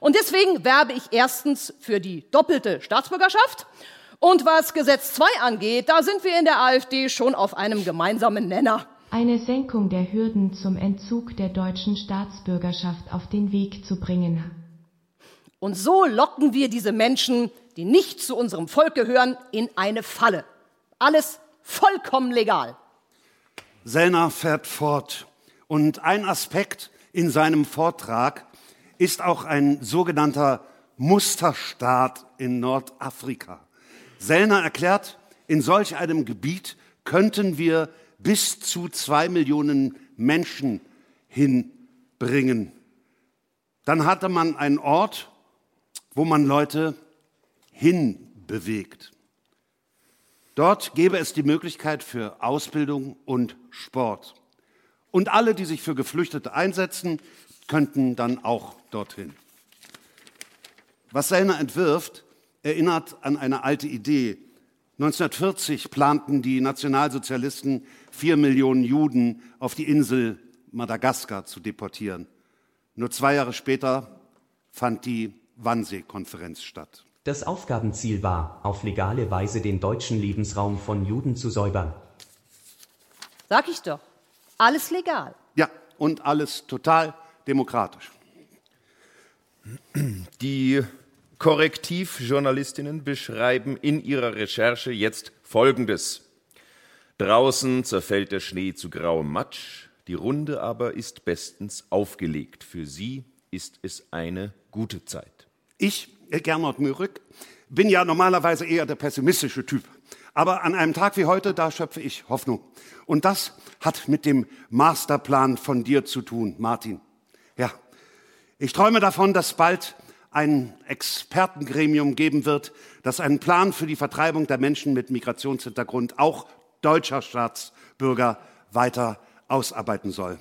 Und deswegen werbe ich erstens für die doppelte Staatsbürgerschaft und was Gesetz 2 angeht, da sind wir in der AfD schon auf einem gemeinsamen Nenner. Eine Senkung der Hürden zum Entzug der deutschen Staatsbürgerschaft auf den Weg zu bringen. Und so locken wir diese Menschen, die nicht zu unserem Volk gehören, in eine Falle. Alles vollkommen legal. Sellner fährt fort. Und ein Aspekt in seinem Vortrag ist auch ein sogenannter Musterstaat in Nordafrika. Sellner erklärt, in solch einem Gebiet könnten wir bis zu zwei Millionen Menschen hinbringen. Dann hatte man einen Ort, wo man Leute hinbewegt. Dort gäbe es die Möglichkeit für Ausbildung und Sport. Und alle, die sich für Geflüchtete einsetzen, könnten dann auch dorthin. Was Sellner entwirft, erinnert an eine alte Idee. 1940 planten die Nationalsozialisten, vier Millionen Juden auf die Insel Madagaskar zu deportieren. Nur zwei Jahre später fand die Wannsee-Konferenz statt. Das Aufgabenziel war, auf legale Weise den deutschen Lebensraum von Juden zu säubern. Sag ich doch. Alles legal. Ja, und alles total demokratisch. Die Korrektivjournalistinnen beschreiben in ihrer Recherche jetzt Folgendes. Draußen zerfällt der Schnee zu grauem Matsch, die Runde aber ist bestens aufgelegt. Für sie ist es eine gute Zeit. Ich, Gernot Mürück, bin ja normalerweise eher der pessimistische Typ. Aber an einem Tag wie heute, da schöpfe ich Hoffnung. Und das hat mit dem Masterplan von dir zu tun, Martin. Ja, ich träume davon, dass bald ein Expertengremium geben wird, das einen Plan für die Vertreibung der Menschen mit Migrationshintergrund, auch deutscher Staatsbürger, weiter ausarbeiten soll.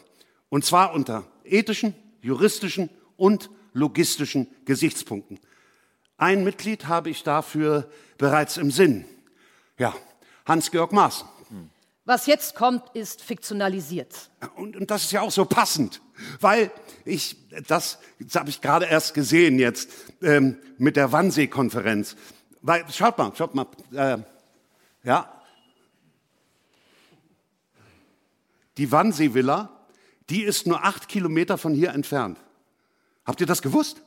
Und zwar unter ethischen, juristischen und logistischen Gesichtspunkten. Ein Mitglied habe ich dafür bereits im Sinn. Ja, Hans-Georg Maaßen. Was jetzt kommt, ist fiktionalisiert. Und, und das ist ja auch so passend, weil ich, das, das habe ich gerade erst gesehen jetzt ähm, mit der Wannsee-Konferenz. Weil, schaut mal, schaut mal, äh, ja. Die Wannsee-Villa, die ist nur acht Kilometer von hier entfernt. Habt ihr das gewusst?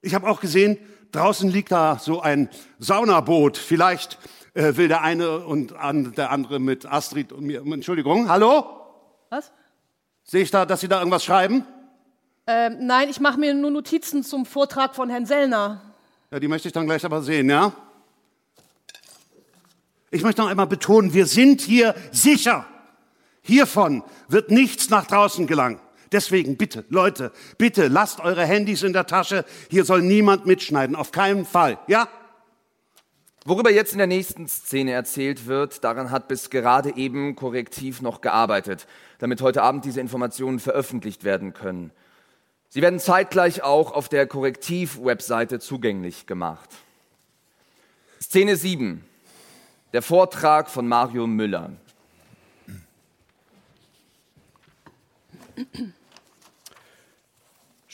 Ich habe auch gesehen, draußen liegt da so ein Saunaboot. Vielleicht äh, will der eine und an, der andere mit Astrid und mir. Entschuldigung, hallo? Was? Sehe ich da, dass Sie da irgendwas schreiben? Ähm, nein, ich mache mir nur Notizen zum Vortrag von Herrn Sellner. Ja, die möchte ich dann gleich aber sehen, ja? Ich möchte noch einmal betonen, wir sind hier sicher. Hiervon wird nichts nach draußen gelangen. Deswegen bitte, Leute, bitte lasst eure Handys in der Tasche. Hier soll niemand mitschneiden, auf keinen Fall, ja? Worüber jetzt in der nächsten Szene erzählt wird, daran hat bis gerade eben Korrektiv noch gearbeitet, damit heute Abend diese Informationen veröffentlicht werden können. Sie werden zeitgleich auch auf der Korrektiv-Webseite zugänglich gemacht. Szene 7. Der Vortrag von Mario Müller.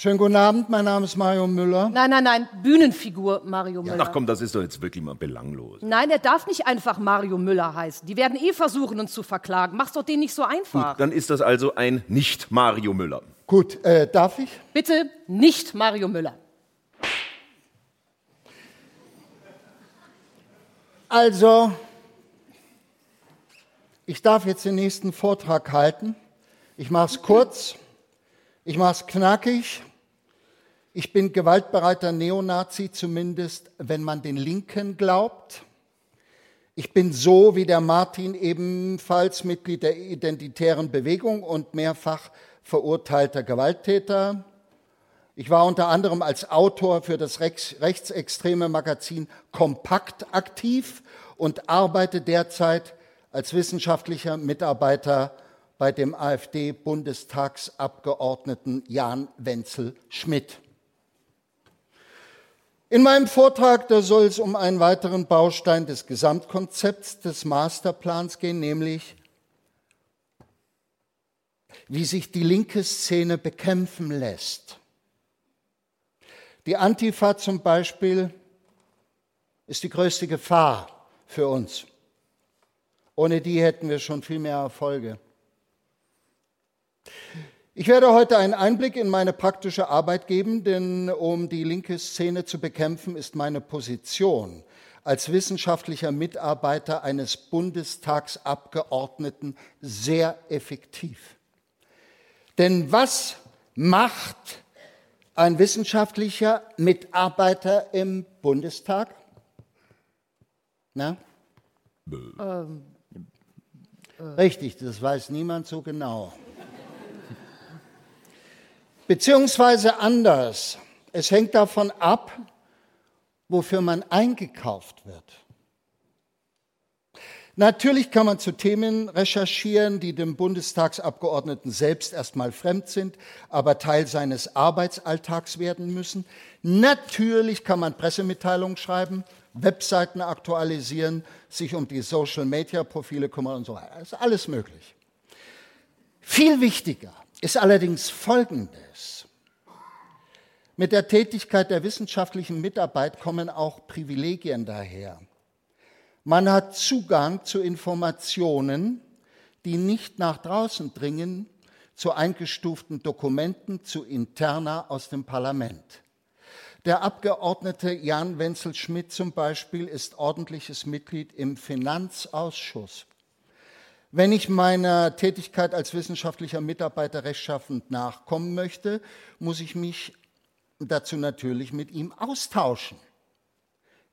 Schönen guten Abend, mein Name ist Mario Müller. Nein, nein, nein, Bühnenfigur Mario Müller. Ach komm, das ist doch jetzt wirklich mal belanglos. Nein, er darf nicht einfach Mario Müller heißen. Die werden eh versuchen, uns zu verklagen. Mach's doch denen nicht so einfach. Gut, dann ist das also ein Nicht-Mario Müller. Gut, äh, darf ich? Bitte nicht Mario Müller. Also, ich darf jetzt den nächsten Vortrag halten. Ich mache es kurz, ich mache es knackig. Ich bin gewaltbereiter Neonazi, zumindest wenn man den Linken glaubt. Ich bin so wie der Martin ebenfalls Mitglied der identitären Bewegung und mehrfach verurteilter Gewalttäter. Ich war unter anderem als Autor für das rechtsextreme Magazin Kompakt aktiv und arbeite derzeit als wissenschaftlicher Mitarbeiter bei dem AfD-Bundestagsabgeordneten Jan Wenzel Schmidt. In meinem Vortrag, da soll es um einen weiteren Baustein des Gesamtkonzepts des Masterplans gehen, nämlich wie sich die linke Szene bekämpfen lässt. Die Antifa zum Beispiel ist die größte Gefahr für uns. Ohne die hätten wir schon viel mehr Erfolge. Ich werde heute einen Einblick in meine praktische Arbeit geben, denn um die linke Szene zu bekämpfen, ist meine Position als wissenschaftlicher Mitarbeiter eines Bundestagsabgeordneten sehr effektiv. Denn was macht ein wissenschaftlicher Mitarbeiter im Bundestag? Na? Ähm, äh. Richtig, das weiß niemand so genau. Beziehungsweise anders. Es hängt davon ab, wofür man eingekauft wird. Natürlich kann man zu Themen recherchieren, die dem Bundestagsabgeordneten selbst erstmal fremd sind, aber Teil seines Arbeitsalltags werden müssen. Natürlich kann man Pressemitteilungen schreiben, Webseiten aktualisieren, sich um die Social-Media-Profile kümmern und so weiter. Das ist alles möglich. Viel wichtiger ist allerdings Folgendes. Mit der Tätigkeit der wissenschaftlichen Mitarbeit kommen auch Privilegien daher. Man hat Zugang zu Informationen, die nicht nach draußen dringen, zu eingestuften Dokumenten, zu Interna aus dem Parlament. Der Abgeordnete Jan Wenzel Schmidt zum Beispiel ist ordentliches Mitglied im Finanzausschuss. Wenn ich meiner Tätigkeit als wissenschaftlicher Mitarbeiter rechtschaffend nachkommen möchte, muss ich mich dazu natürlich mit ihm austauschen.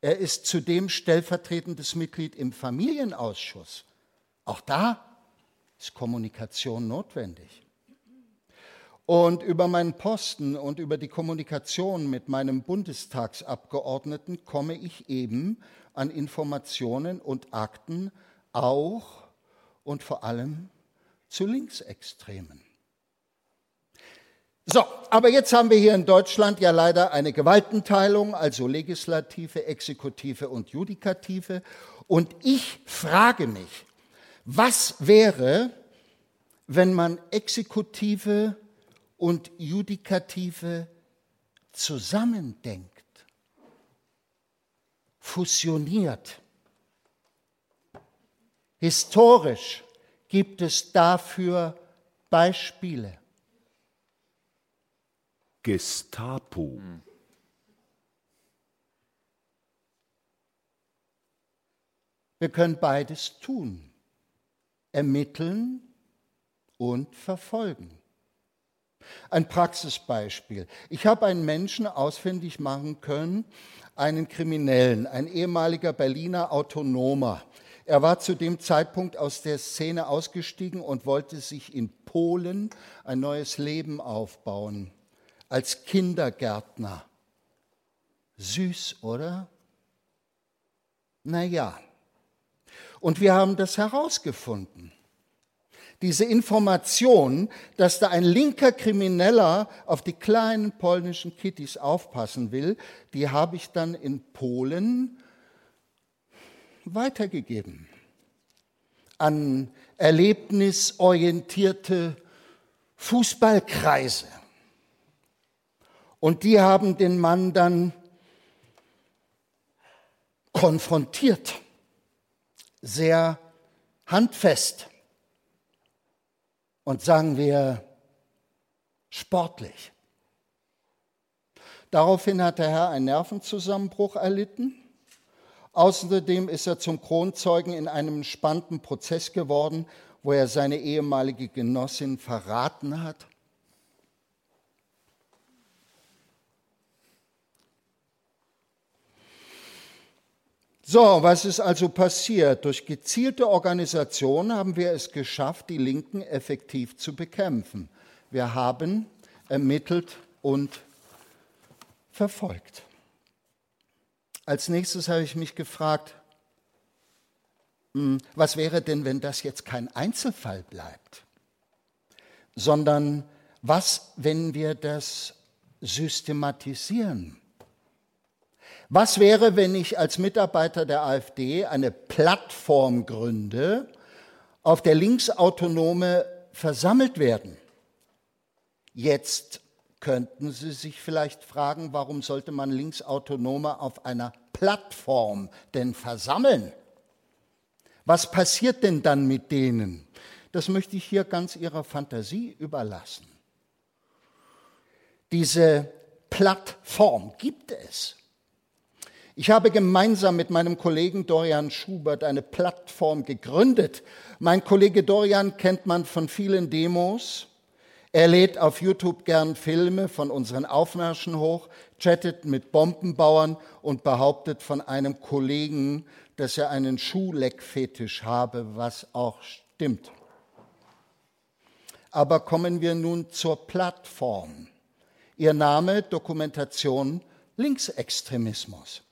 Er ist zudem stellvertretendes Mitglied im Familienausschuss. Auch da ist Kommunikation notwendig. Und über meinen Posten und über die Kommunikation mit meinem Bundestagsabgeordneten komme ich eben an Informationen und Akten auch und vor allem zu Linksextremen. So, aber jetzt haben wir hier in Deutschland ja leider eine Gewaltenteilung, also Legislative, Exekutive und Judikative. Und ich frage mich, was wäre, wenn man Exekutive und Judikative zusammendenkt, fusioniert? Historisch gibt es dafür Beispiele. Gestapo. Wir können beides tun. Ermitteln und verfolgen. Ein Praxisbeispiel. Ich habe einen Menschen ausfindig machen können, einen Kriminellen, ein ehemaliger Berliner Autonomer, er war zu dem Zeitpunkt aus der Szene ausgestiegen und wollte sich in Polen ein neues Leben aufbauen, als Kindergärtner. Süß, oder? Naja, und wir haben das herausgefunden. Diese Information, dass da ein linker Krimineller auf die kleinen polnischen Kittys aufpassen will, die habe ich dann in Polen weitergegeben an erlebnisorientierte Fußballkreise. Und die haben den Mann dann konfrontiert, sehr handfest und sagen wir sportlich. Daraufhin hat der Herr einen Nervenzusammenbruch erlitten. Außerdem ist er zum Kronzeugen in einem spannenden Prozess geworden, wo er seine ehemalige Genossin verraten hat. So, was ist also passiert? Durch gezielte Organisation haben wir es geschafft, die Linken effektiv zu bekämpfen. Wir haben ermittelt und verfolgt. Als nächstes habe ich mich gefragt, hm, was wäre denn, wenn das jetzt kein Einzelfall bleibt, sondern was, wenn wir das systematisieren? Was wäre, wenn ich als Mitarbeiter der AfD eine Plattform gründe, auf der Linksautonome versammelt werden? Jetzt könnten Sie sich vielleicht fragen, warum sollte man Linksautonome auf einer Plattform denn versammeln? Was passiert denn dann mit denen? Das möchte ich hier ganz Ihrer Fantasie überlassen. Diese Plattform gibt es. Ich habe gemeinsam mit meinem Kollegen Dorian Schubert eine Plattform gegründet. Mein Kollege Dorian kennt man von vielen Demos. Er lädt auf YouTube gern Filme von unseren Aufmärschen hoch, chattet mit Bombenbauern und behauptet von einem Kollegen, dass er einen Schuhleckfetisch habe, was auch stimmt. Aber kommen wir nun zur Plattform. Ihr Name Dokumentation Linksextremismus.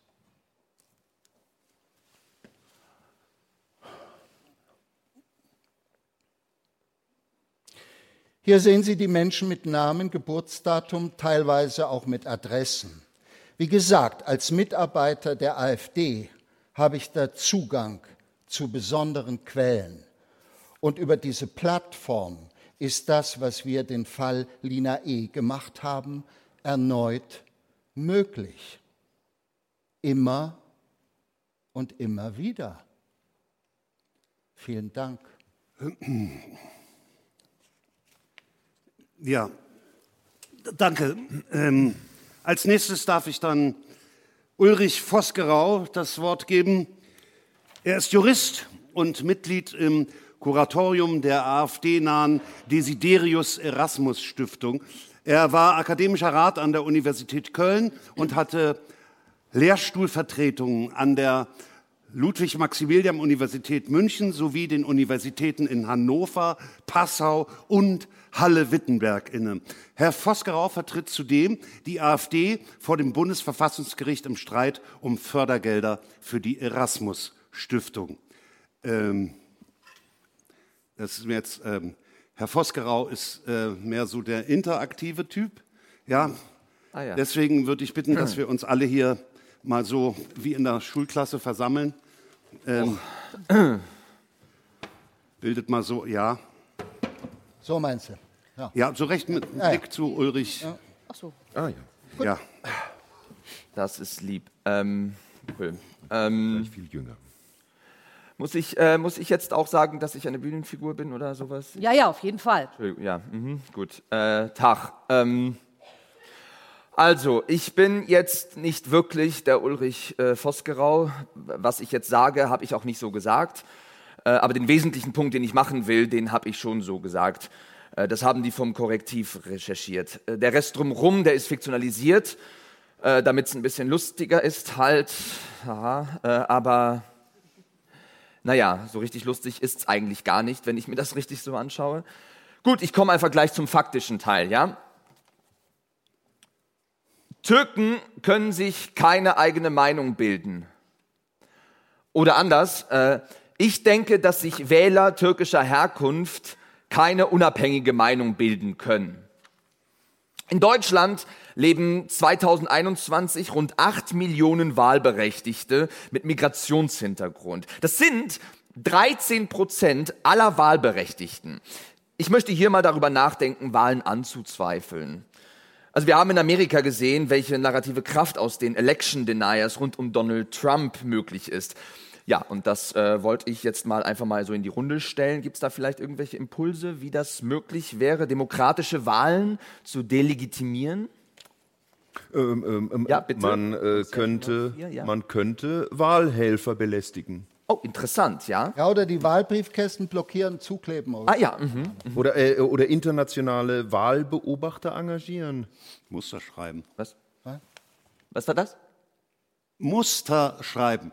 Hier sehen Sie die Menschen mit Namen, Geburtsdatum, teilweise auch mit Adressen. Wie gesagt, als Mitarbeiter der AfD habe ich da Zugang zu besonderen Quellen. Und über diese Plattform ist das, was wir den Fall Lina E gemacht haben, erneut möglich. Immer und immer wieder. Vielen Dank. (clears throat) Ja, danke. Ähm, als nächstes darf ich dann Ulrich Vosgerau das Wort geben. Er ist Jurist und Mitglied im Kuratorium der AfD-nahen Desiderius Erasmus Stiftung. Er war akademischer Rat an der Universität Köln und hatte Lehrstuhlvertretungen an der Ludwig-Maximilian-Universität München sowie den Universitäten in Hannover, Passau und Halle-Wittenberg inne. Herr Vosgerau vertritt zudem die AfD vor dem Bundesverfassungsgericht im Streit um Fördergelder für die Erasmus-Stiftung. Ähm, das ist mir jetzt, ähm, Herr Vosgerau ist äh, mehr so der interaktive Typ. Ja? Ah, ja. Deswegen würde ich bitten, dass (clears throat) wir uns alle hier mal so wie in der Schulklasse versammeln. Ähm, oh. Bildet mal so, ja. So meinst du? Ja, ja so recht mit ja, Blick ja. zu Ulrich. Ja. Ach so. Ah ja. Gut. Ja. Das ist lieb. Ähm, cool. Ähm, viel jünger. Muss ich, äh, muss ich jetzt auch sagen, dass ich eine Bühnenfigur bin oder sowas? Ja, ja, auf jeden Fall. Ja, mhm, gut. Äh, Tag. Ähm, also, ich bin jetzt nicht wirklich der Ulrich äh, Vosgerau. Was ich jetzt sage, habe ich auch nicht so gesagt. Äh, aber den wesentlichen Punkt, den ich machen will, den habe ich schon so gesagt. Äh, das haben die vom Korrektiv recherchiert. Äh, der Rest drumherum, der ist fiktionalisiert, damit es ein bisschen lustiger ist, halt. Aha, aber naja, so richtig lustig ist es eigentlich gar nicht, wenn ich mir das richtig so anschaue. Gut, ich komme einfach gleich zum faktischen Teil, ja? Türken können sich keine eigene Meinung bilden. Oder anders, äh, ich denke, dass sich Wähler türkischer Herkunft keine unabhängige Meinung bilden können. In Deutschland leben 2021 rund 8 Millionen Wahlberechtigte mit Migrationshintergrund. Das sind 13 Prozent aller Wahlberechtigten. Ich möchte hier mal darüber nachdenken, Wahlen anzuzweifeln. Also wir haben in Amerika gesehen, welche narrative Kraft aus den Election Deniers rund um Donald Trump möglich ist. Ja, und das äh, wollte ich jetzt mal einfach mal so in die Runde stellen. Gibt es da vielleicht irgendwelche Impulse, wie das möglich wäre, demokratische Wahlen zu delegitimieren? Ähm, ähm, ähm, ja, bitte. Man, äh, könnte, ja. man könnte Wahlhelfer belästigen. Oh, interessant, ja. Ja, oder die Wahlbriefkästen blockieren, zukleben. Oder? Ah ja. Mhm. Mhm. Oder, äh, oder internationale Wahlbeobachter engagieren. Muster schreiben. Was? Was war das? Muster schreiben.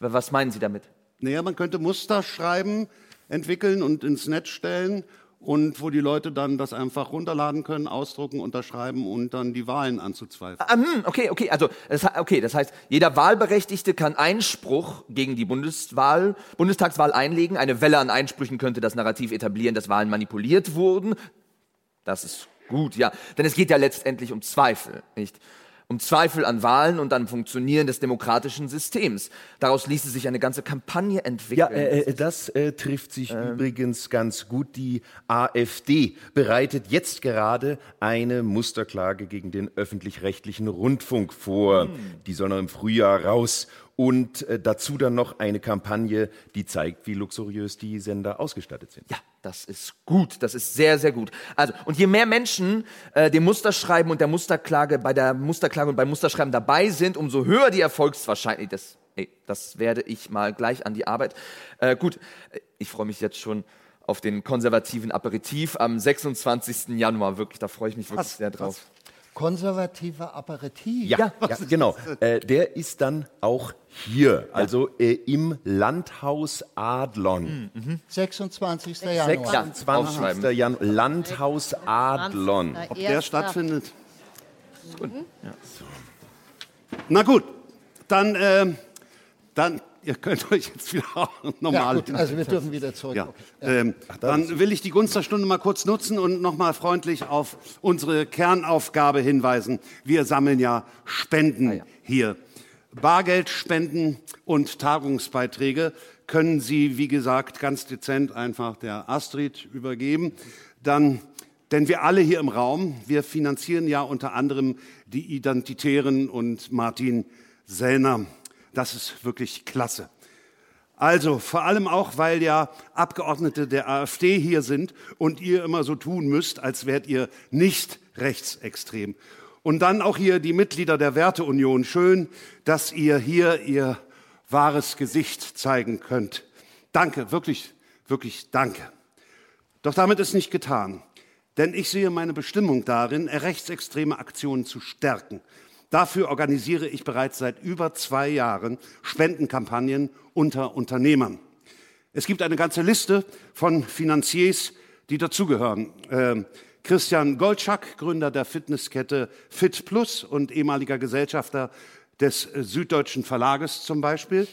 Was meinen Sie damit? Naja, man könnte Muster schreiben, entwickeln und ins Netz stellen und wo die Leute dann das einfach runterladen können, ausdrucken, unterschreiben und dann die Wahlen anzuzweifeln. Ah, hm, okay, okay, also das, okay, das heißt, jeder Wahlberechtigte kann Einspruch gegen die Bundeswahl, Bundestagswahl einlegen. Eine Welle an Einsprüchen könnte das Narrativ etablieren, dass Wahlen manipuliert wurden. Das ist gut, ja, denn es geht ja letztendlich um Zweifel, nicht? Um Zweifel an Wahlen und an Funktionieren des demokratischen Systems. Daraus ließe sich eine ganze Kampagne entwickeln. Ja, äh, äh das äh, trifft sich ähm. übrigens ganz gut. Die AfD bereitet jetzt gerade eine Musterklage gegen den öffentlich-rechtlichen Rundfunk vor. Hm. Die soll noch im Frühjahr raus und äh, dazu dann noch eine Kampagne, die zeigt, wie luxuriös die Sender ausgestattet sind. Ja, das ist gut, das ist sehr, sehr gut. Also, und je mehr Menschen äh, dem Musterschreiben und der Musterklage bei der Musterklage und beim Musterschreiben dabei sind, umso höher die Erfolgswahrscheinlichkeit. Das, ey, das werde ich mal gleich an die Arbeit. Äh, gut, ich freue mich jetzt schon auf den konservativen Aperitif am 26. Januar. Wirklich, da freue ich mich wirklich was, sehr drauf. Was? Konservativer Aperitif. Ja, ja genau. Äh, der ist dann auch hier, also äh, im Landhaus Adlon. Mhm. 26. Januar. 26. Januar. Landhaus Adlon. Ob der stattfindet? Gut. Ja. So. Na gut, dann, äh, dann ihr könnt euch jetzt wieder (laughs) normal. Ja, gut, also wir dürfen wieder zurück. Ja. Okay. Ähm, dann will ich die Gunsterstunde mal kurz nutzen und nochmal freundlich auf unsere Kernaufgabe hinweisen. Wir sammeln ja Spenden ah, ja. hier. Bargeldspenden und Tagungsbeiträge können Sie, wie gesagt, ganz dezent einfach der Astrid übergeben. Dann, denn wir alle hier im Raum, wir finanzieren ja unter anderem die Identitären und Martin Sellner. Das ist wirklich klasse. Also vor allem auch, weil ja Abgeordnete der AfD hier sind und ihr immer so tun müsst, als wärt ihr nicht rechtsextrem. Und dann auch hier die Mitglieder der Werteunion. Schön, dass ihr hier ihr wahres Gesicht zeigen könnt. Danke, wirklich, wirklich danke. Doch damit ist nicht getan. Denn ich sehe meine Bestimmung darin, rechtsextreme Aktionen zu stärken. Dafür organisiere ich bereits seit über zwei Jahren Spendenkampagnen unter Unternehmern. Es gibt eine ganze Liste von Finanziers, die dazugehören. Äh, Christian Goldschak, Gründer der Fitnesskette Fit Plus und ehemaliger Gesellschafter des Süddeutschen Verlages zum Beispiel.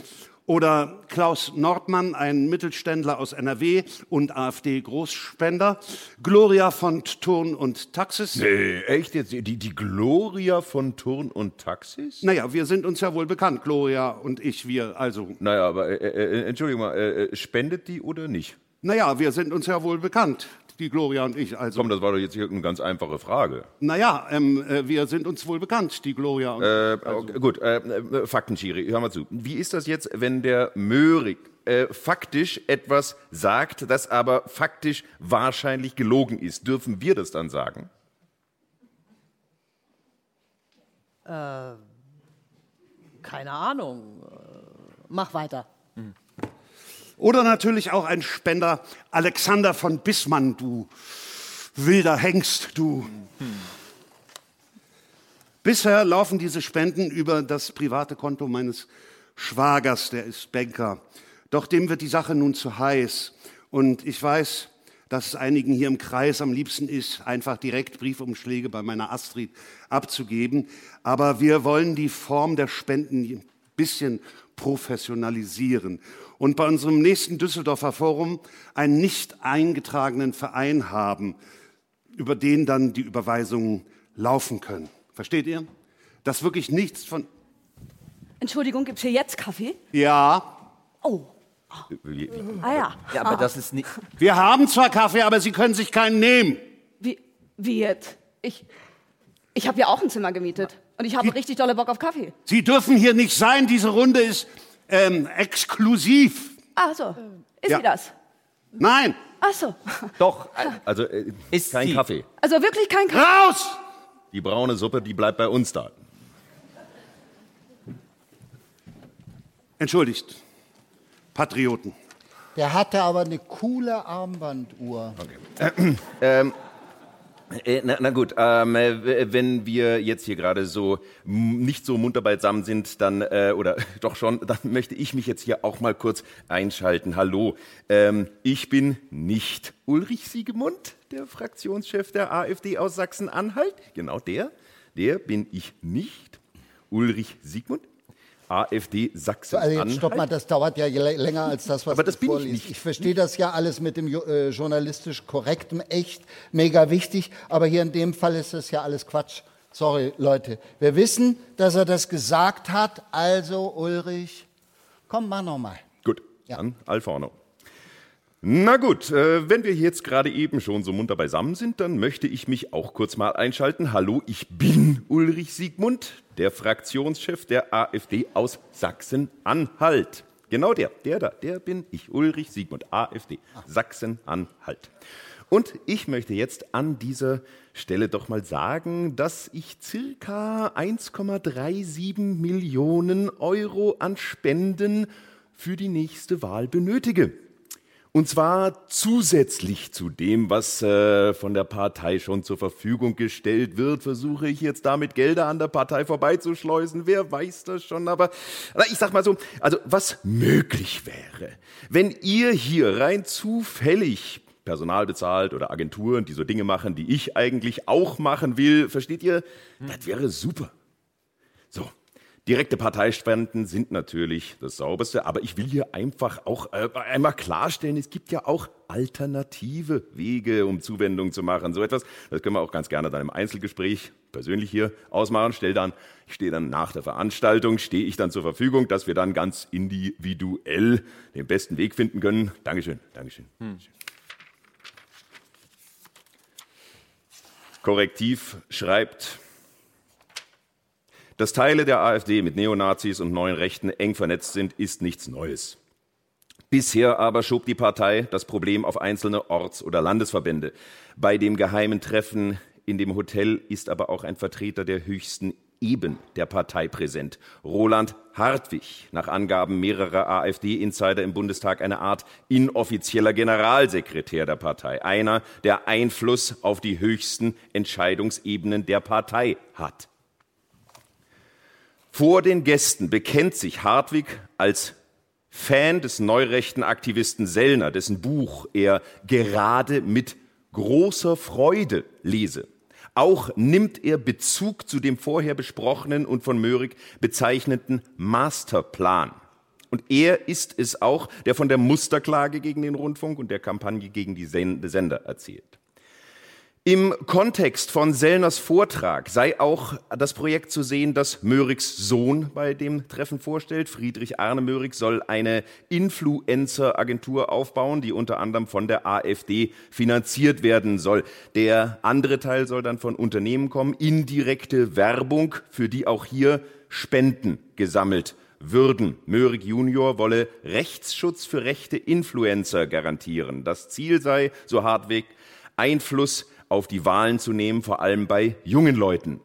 Oder Klaus Nordmann, ein Mittelständler aus NRW und AfD-Großspender. Gloria von Turn und Taxis. Nee, echt jetzt? Die, die Gloria von Turn und Taxis? Naja, wir sind uns ja wohl bekannt, Gloria und ich, wir also. Naja, aber äh, äh, Entschuldigung mal, äh, äh, spendet die oder nicht? Naja, wir sind uns ja wohl bekannt die Gloria und ich. Also. Komm, das war doch jetzt hier eine ganz einfache Frage. Naja, ähm, äh, wir sind uns wohl bekannt, die Gloria und äh, ich. Also. Gut, äh, äh Faktenschiri, hör mal zu. Wie ist das jetzt, wenn der Möhrig äh, faktisch etwas sagt, das aber faktisch wahrscheinlich gelogen ist? Dürfen wir das dann sagen? Äh, keine Ahnung. Mach weiter. Oder natürlich auch ein Spender, Alexander von Bismann, du wilder Hengst, du. Bisher laufen diese Spenden über das private Konto meines Schwagers, der ist Banker. Doch dem wird die Sache nun zu heiß. Und ich weiß, dass es einigen hier im Kreis am liebsten ist, einfach direkt Briefumschläge bei meiner Astrid abzugeben. Aber wir wollen die Form der Spenden ein bisschen professionalisieren und bei unserem nächsten Düsseldorfer Forum einen nicht eingetragenen Verein haben, über den dann die Überweisungen laufen können. Versteht ihr? Dass wirklich nichts von. Entschuldigung, gibt es hier jetzt Kaffee? Ja. Oh. Ah ja. Ja, aber Ah. das ist nicht. Wir haben zwar Kaffee, aber Sie können sich keinen nehmen. Wie, wie jetzt? Ich, ich habe ja auch ein Zimmer gemietet. Und ich habe richtig dolle Bock auf Kaffee. Sie dürfen hier nicht sein. Diese Runde ist ähm, exklusiv. Ach so. Ist Ja. sie das? Nein. Ach so. Doch. Also äh, Ist kein sie- Kaffee. Also wirklich kein Kaffee. Raus! Die braune Suppe, die bleibt bei uns da. Entschuldigt. Patrioten. Der hatte aber eine coole Armbanduhr. Ähm, äh, na, na gut, ähm, äh, wenn wir jetzt hier gerade so nicht so munter beisammen sind, dann, äh, oder (laughs) doch schon, dann möchte ich mich jetzt hier auch mal kurz einschalten. Hallo, ähm, ich bin nicht Ulrich Siegemund, der Fraktionschef der AfD aus Sachsen-Anhalt. Genau der, der bin ich nicht. Ulrich Siegmund, AfD Also Sachsen-Anhalt. jetzt stopp mal, das dauert ja länger als das, was Aber das bin ich vorliest. nicht. Ich verstehe das ja alles mit dem äh, journalistisch korrektem echt mega wichtig, aber hier in dem Fall ist das ja alles Quatsch. Sorry, Leute. Wir wissen, dass er das gesagt hat, also Ulrich, komm mal nochmal. Gut, dann Alforno. Na gut, äh, wenn wir jetzt gerade eben schon so munter beisammen sind, dann möchte ich mich auch kurz mal einschalten. Hallo, ich bin Ulrich Siegmund, der Fraktionschef der AfD aus Sachsen-Anhalt. Genau der, der da, der bin ich, Ulrich Siegmund, AfD, Sachsen-Anhalt. Und ich möchte jetzt an dieser Stelle doch mal sagen, dass ich circa 1,37 Millionen Euro an Spenden für die nächste Wahl benötige. Und zwar zusätzlich zu dem, was äh, von der Partei schon zur Verfügung gestellt wird, versuche ich jetzt damit Gelder an der Partei vorbeizuschleusen. Wer weiß das schon, aber ich sag mal so, also was möglich wäre, wenn ihr hier rein zufällig Personal bezahlt oder Agenturen, die so Dinge machen, die ich eigentlich auch machen will, versteht ihr? Das wäre super. So, Direkte Parteispenden sind natürlich das Sauberste, aber ich will hier einfach auch äh, einmal klarstellen, es gibt ja auch alternative Wege, um Zuwendung zu machen. So etwas, das können wir auch ganz gerne dann im Einzelgespräch persönlich hier ausmachen. Stell dann, ich stehe dann nach der Veranstaltung, stehe ich dann zur Verfügung, dass wir dann ganz individuell den besten Weg finden können. Dankeschön, Dankeschön. Korrektiv schreibt, dass Teile der AfD mit Neonazis und neuen Rechten eng vernetzt sind, ist nichts Neues. Bisher aber schob die Partei das Problem auf einzelne Orts- oder Landesverbände. Bei dem geheimen Treffen in dem Hotel ist aber auch ein Vertreter der höchsten Eben der Partei präsent. Roland Hartwig, nach Angaben mehrerer AfD-Insider im Bundestag eine Art inoffizieller Generalsekretär der Partei, einer, der Einfluss auf die höchsten Entscheidungsebenen der Partei hat. Vor den Gästen bekennt sich Hartwig als Fan des neurechten Aktivisten Sellner, dessen Buch er gerade mit großer Freude lese. Auch nimmt er Bezug zu dem vorher besprochenen und von Möhrig bezeichneten Masterplan. Und er ist es auch, der von der Musterklage gegen den Rundfunk und der Kampagne gegen die Sen- Sender erzählt. Im Kontext von Sellners Vortrag sei auch das Projekt zu sehen, das Möhrigs Sohn bei dem Treffen vorstellt. Friedrich Arne Möhrig soll eine Influencer-Agentur aufbauen, die unter anderem von der AfD finanziert werden soll. Der andere Teil soll dann von Unternehmen kommen, indirekte Werbung, für die auch hier Spenden gesammelt würden. Möhrig Junior wolle Rechtsschutz für rechte Influencer garantieren. Das Ziel sei, so Hartwig, Einfluss auf die Wahlen zu nehmen, vor allem bei jungen Leuten.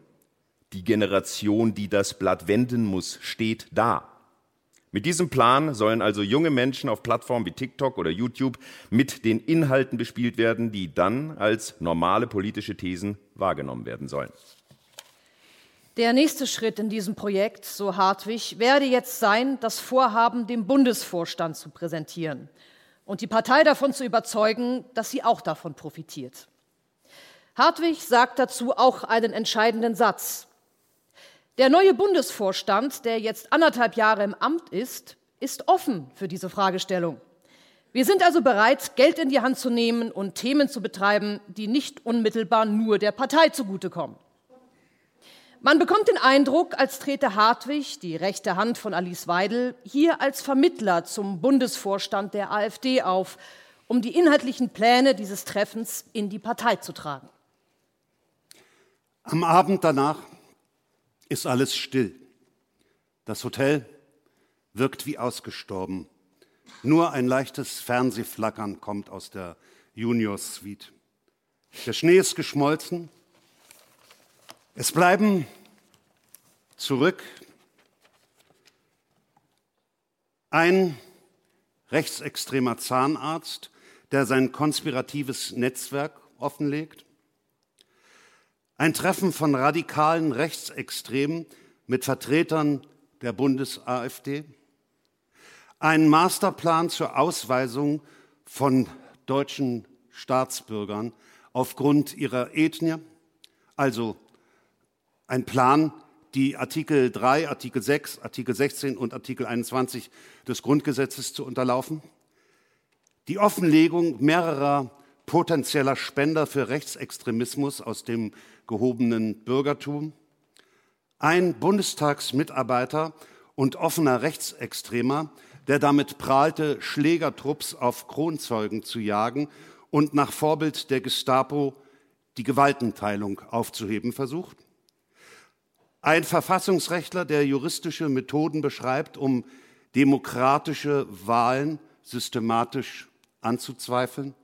Die Generation, die das Blatt wenden muss, steht da. Mit diesem Plan sollen also junge Menschen auf Plattformen wie TikTok oder YouTube mit den Inhalten bespielt werden, die dann als normale politische Thesen wahrgenommen werden sollen. Der nächste Schritt in diesem Projekt, so Hartwig, werde jetzt sein, das Vorhaben dem Bundesvorstand zu präsentieren und die Partei davon zu überzeugen, dass sie auch davon profitiert. Hartwig sagt dazu auch einen entscheidenden Satz. Der neue Bundesvorstand, der jetzt anderthalb Jahre im Amt ist, ist offen für diese Fragestellung. Wir sind also bereit, Geld in die Hand zu nehmen und Themen zu betreiben, die nicht unmittelbar nur der Partei zugutekommen. Man bekommt den Eindruck, als trete Hartwig, die rechte Hand von Alice Weidel, hier als Vermittler zum Bundesvorstand der AfD auf, um die inhaltlichen Pläne dieses Treffens in die Partei zu tragen. Am Abend danach ist alles still. Das Hotel wirkt wie ausgestorben. Nur ein leichtes Fernsehflackern kommt aus der Junior Suite. Der Schnee ist geschmolzen. Es bleiben zurück ein rechtsextremer Zahnarzt, der sein konspiratives Netzwerk offenlegt, ein Treffen von radikalen Rechtsextremen mit Vertretern der Bundes-AfD, einen Masterplan zur Ausweisung von deutschen Staatsbürgern aufgrund ihrer Ethnie, also ein Plan, die Artikel 3, Artikel 6, Artikel 16 und Artikel 21 des Grundgesetzes zu unterlaufen, die Offenlegung mehrerer potenzieller Spender für Rechtsextremismus aus dem gehobenen Bürgertum, ein Bundestagsmitarbeiter und offener Rechtsextremer, der damit prahlte, Schlägertrupps auf Kronzeugen zu jagen und nach Vorbild der Gestapo die Gewaltenteilung aufzuheben versucht. Ein Verfassungsrechtler, der juristische Methoden beschreibt, um demokratische Wahlen systematisch anzuzweifeln.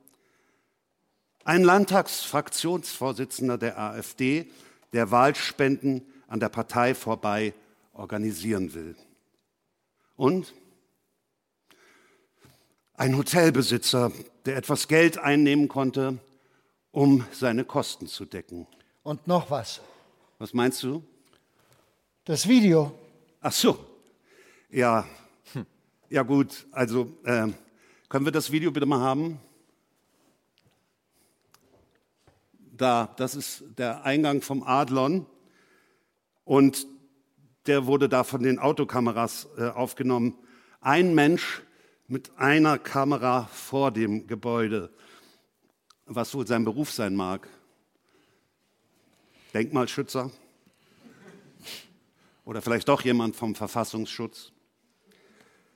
Ein Landtagsfraktionsvorsitzender der AfD, der Wahlspenden an der Partei vorbei organisieren will. Und ein Hotelbesitzer, der etwas Geld einnehmen konnte, um seine Kosten zu decken. Und noch was. Was meinst du? Das Video. Ach so. Ja. Ja gut, also äh, können wir das Video bitte mal haben? Da, das ist der Eingang vom Adlon und der wurde da von den Autokameras äh, aufgenommen. Ein Mensch mit einer Kamera vor dem Gebäude, was wohl sein Beruf sein mag. Denkmalschützer oder vielleicht doch jemand vom Verfassungsschutz.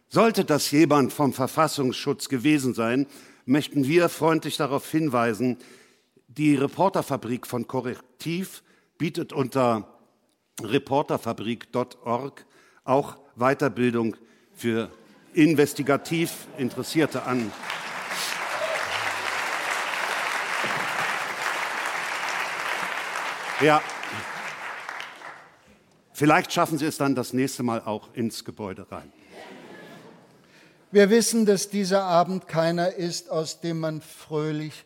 Sollte das jemand vom Verfassungsschutz gewesen sein, möchten wir freundlich darauf hinweisen, die Reporterfabrik von Korrektiv bietet unter reporterfabrik.org auch Weiterbildung für investigativ Interessierte an. Ja, vielleicht schaffen Sie es dann das nächste Mal auch ins Gebäude rein. Wir wissen, dass dieser Abend keiner ist, aus dem man fröhlich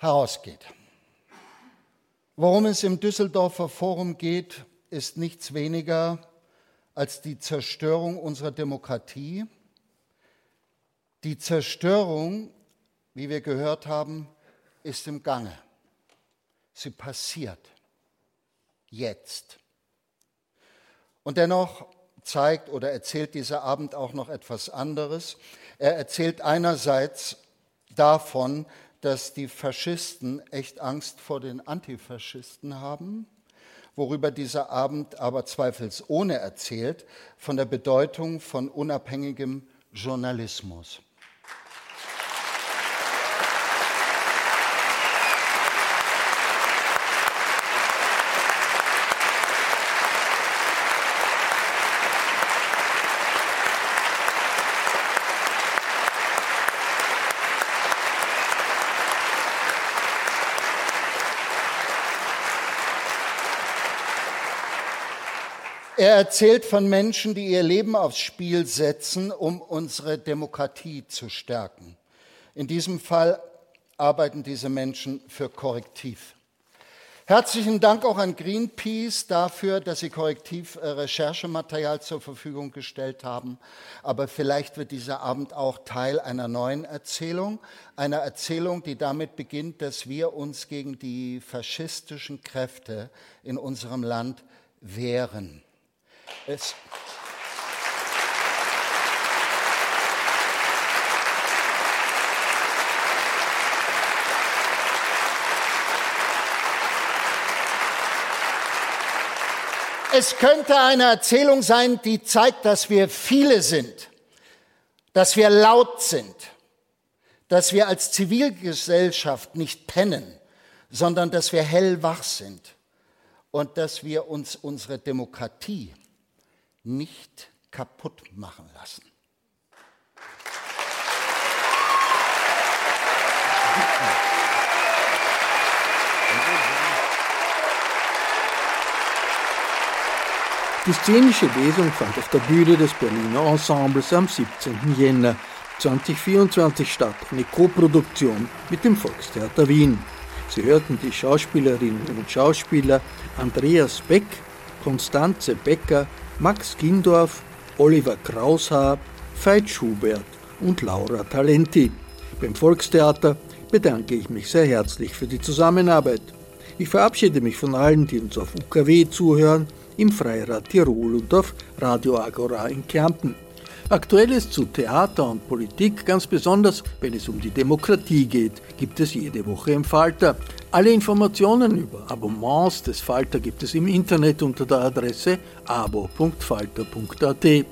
herausgeht. Worum es im Düsseldorfer Forum geht, ist nichts weniger als die Zerstörung unserer Demokratie, die Zerstörung, wie wir gehört haben, ist im Gange. Sie passiert jetzt. Und dennoch zeigt oder erzählt dieser Abend auch noch etwas anderes. Er erzählt einerseits davon, dass die Faschisten echt Angst vor den Antifaschisten haben, worüber dieser Abend aber zweifelsohne erzählt, von der Bedeutung von unabhängigem Journalismus. Er erzählt von Menschen, die ihr Leben aufs Spiel setzen, um unsere Demokratie zu stärken. In diesem Fall arbeiten diese Menschen für Korrektiv. Herzlichen Dank auch an Greenpeace dafür, dass Sie Korrektiv äh, Recherchematerial zur Verfügung gestellt haben. Aber vielleicht wird dieser Abend auch Teil einer neuen Erzählung, einer Erzählung, die damit beginnt, dass wir uns gegen die faschistischen Kräfte in unserem Land wehren. Es Es könnte eine Erzählung sein, die zeigt, dass wir viele sind, dass wir laut sind, dass wir als Zivilgesellschaft nicht pennen, sondern dass wir hellwach sind und dass wir uns unsere Demokratie nicht kaputt machen lassen. Die szenische Lesung fand auf der Bühne des Berliner Ensembles am 17. Jänner 2024 statt, eine Koproduktion mit dem Volkstheater Wien. Sie hörten die Schauspielerinnen und Schauspieler Andreas Beck, Konstanze Becker, Max Gindorf, Oliver Kraushaar, Veit Schubert und Laura Talenti. Beim Volkstheater bedanke ich mich sehr herzlich für die Zusammenarbeit. Ich verabschiede mich von allen, die uns auf UKW zuhören im Freirad Tirol und auf Radio Agora in Kärnten. Aktuelles zu Theater und Politik, ganz besonders wenn es um die Demokratie geht, gibt es jede Woche im Falter. Alle Informationen über Abonnements des Falter gibt es im Internet unter der Adresse abo.falter.at.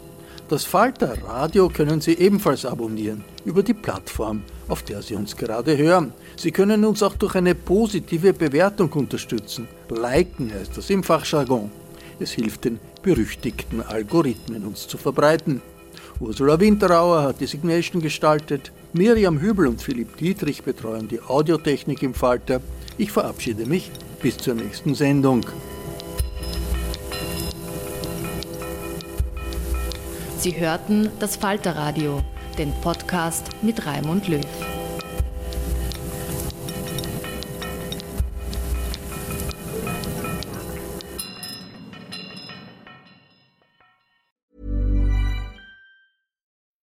Das Falter Radio können Sie ebenfalls abonnieren über die Plattform, auf der Sie uns gerade hören. Sie können uns auch durch eine positive Bewertung unterstützen. Liken heißt das im Fachjargon. Es hilft den berüchtigten Algorithmen, uns zu verbreiten. Ursula Winterauer hat die Signation gestaltet, Miriam Hübel und Philipp Dietrich betreuen die Audiotechnik im Falter. Ich verabschiede mich bis zur nächsten Sendung. Sie hörten das Falterradio, den Podcast mit Raimund Löw.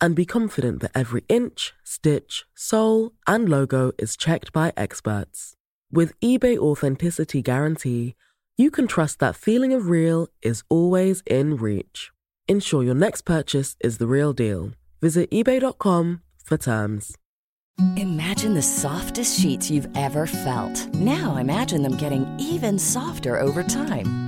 and be confident that every inch, stitch, sole, and logo is checked by experts. With eBay Authenticity Guarantee, you can trust that feeling of real is always in reach. Ensure your next purchase is the real deal. Visit eBay.com for terms. Imagine the softest sheets you've ever felt. Now imagine them getting even softer over time.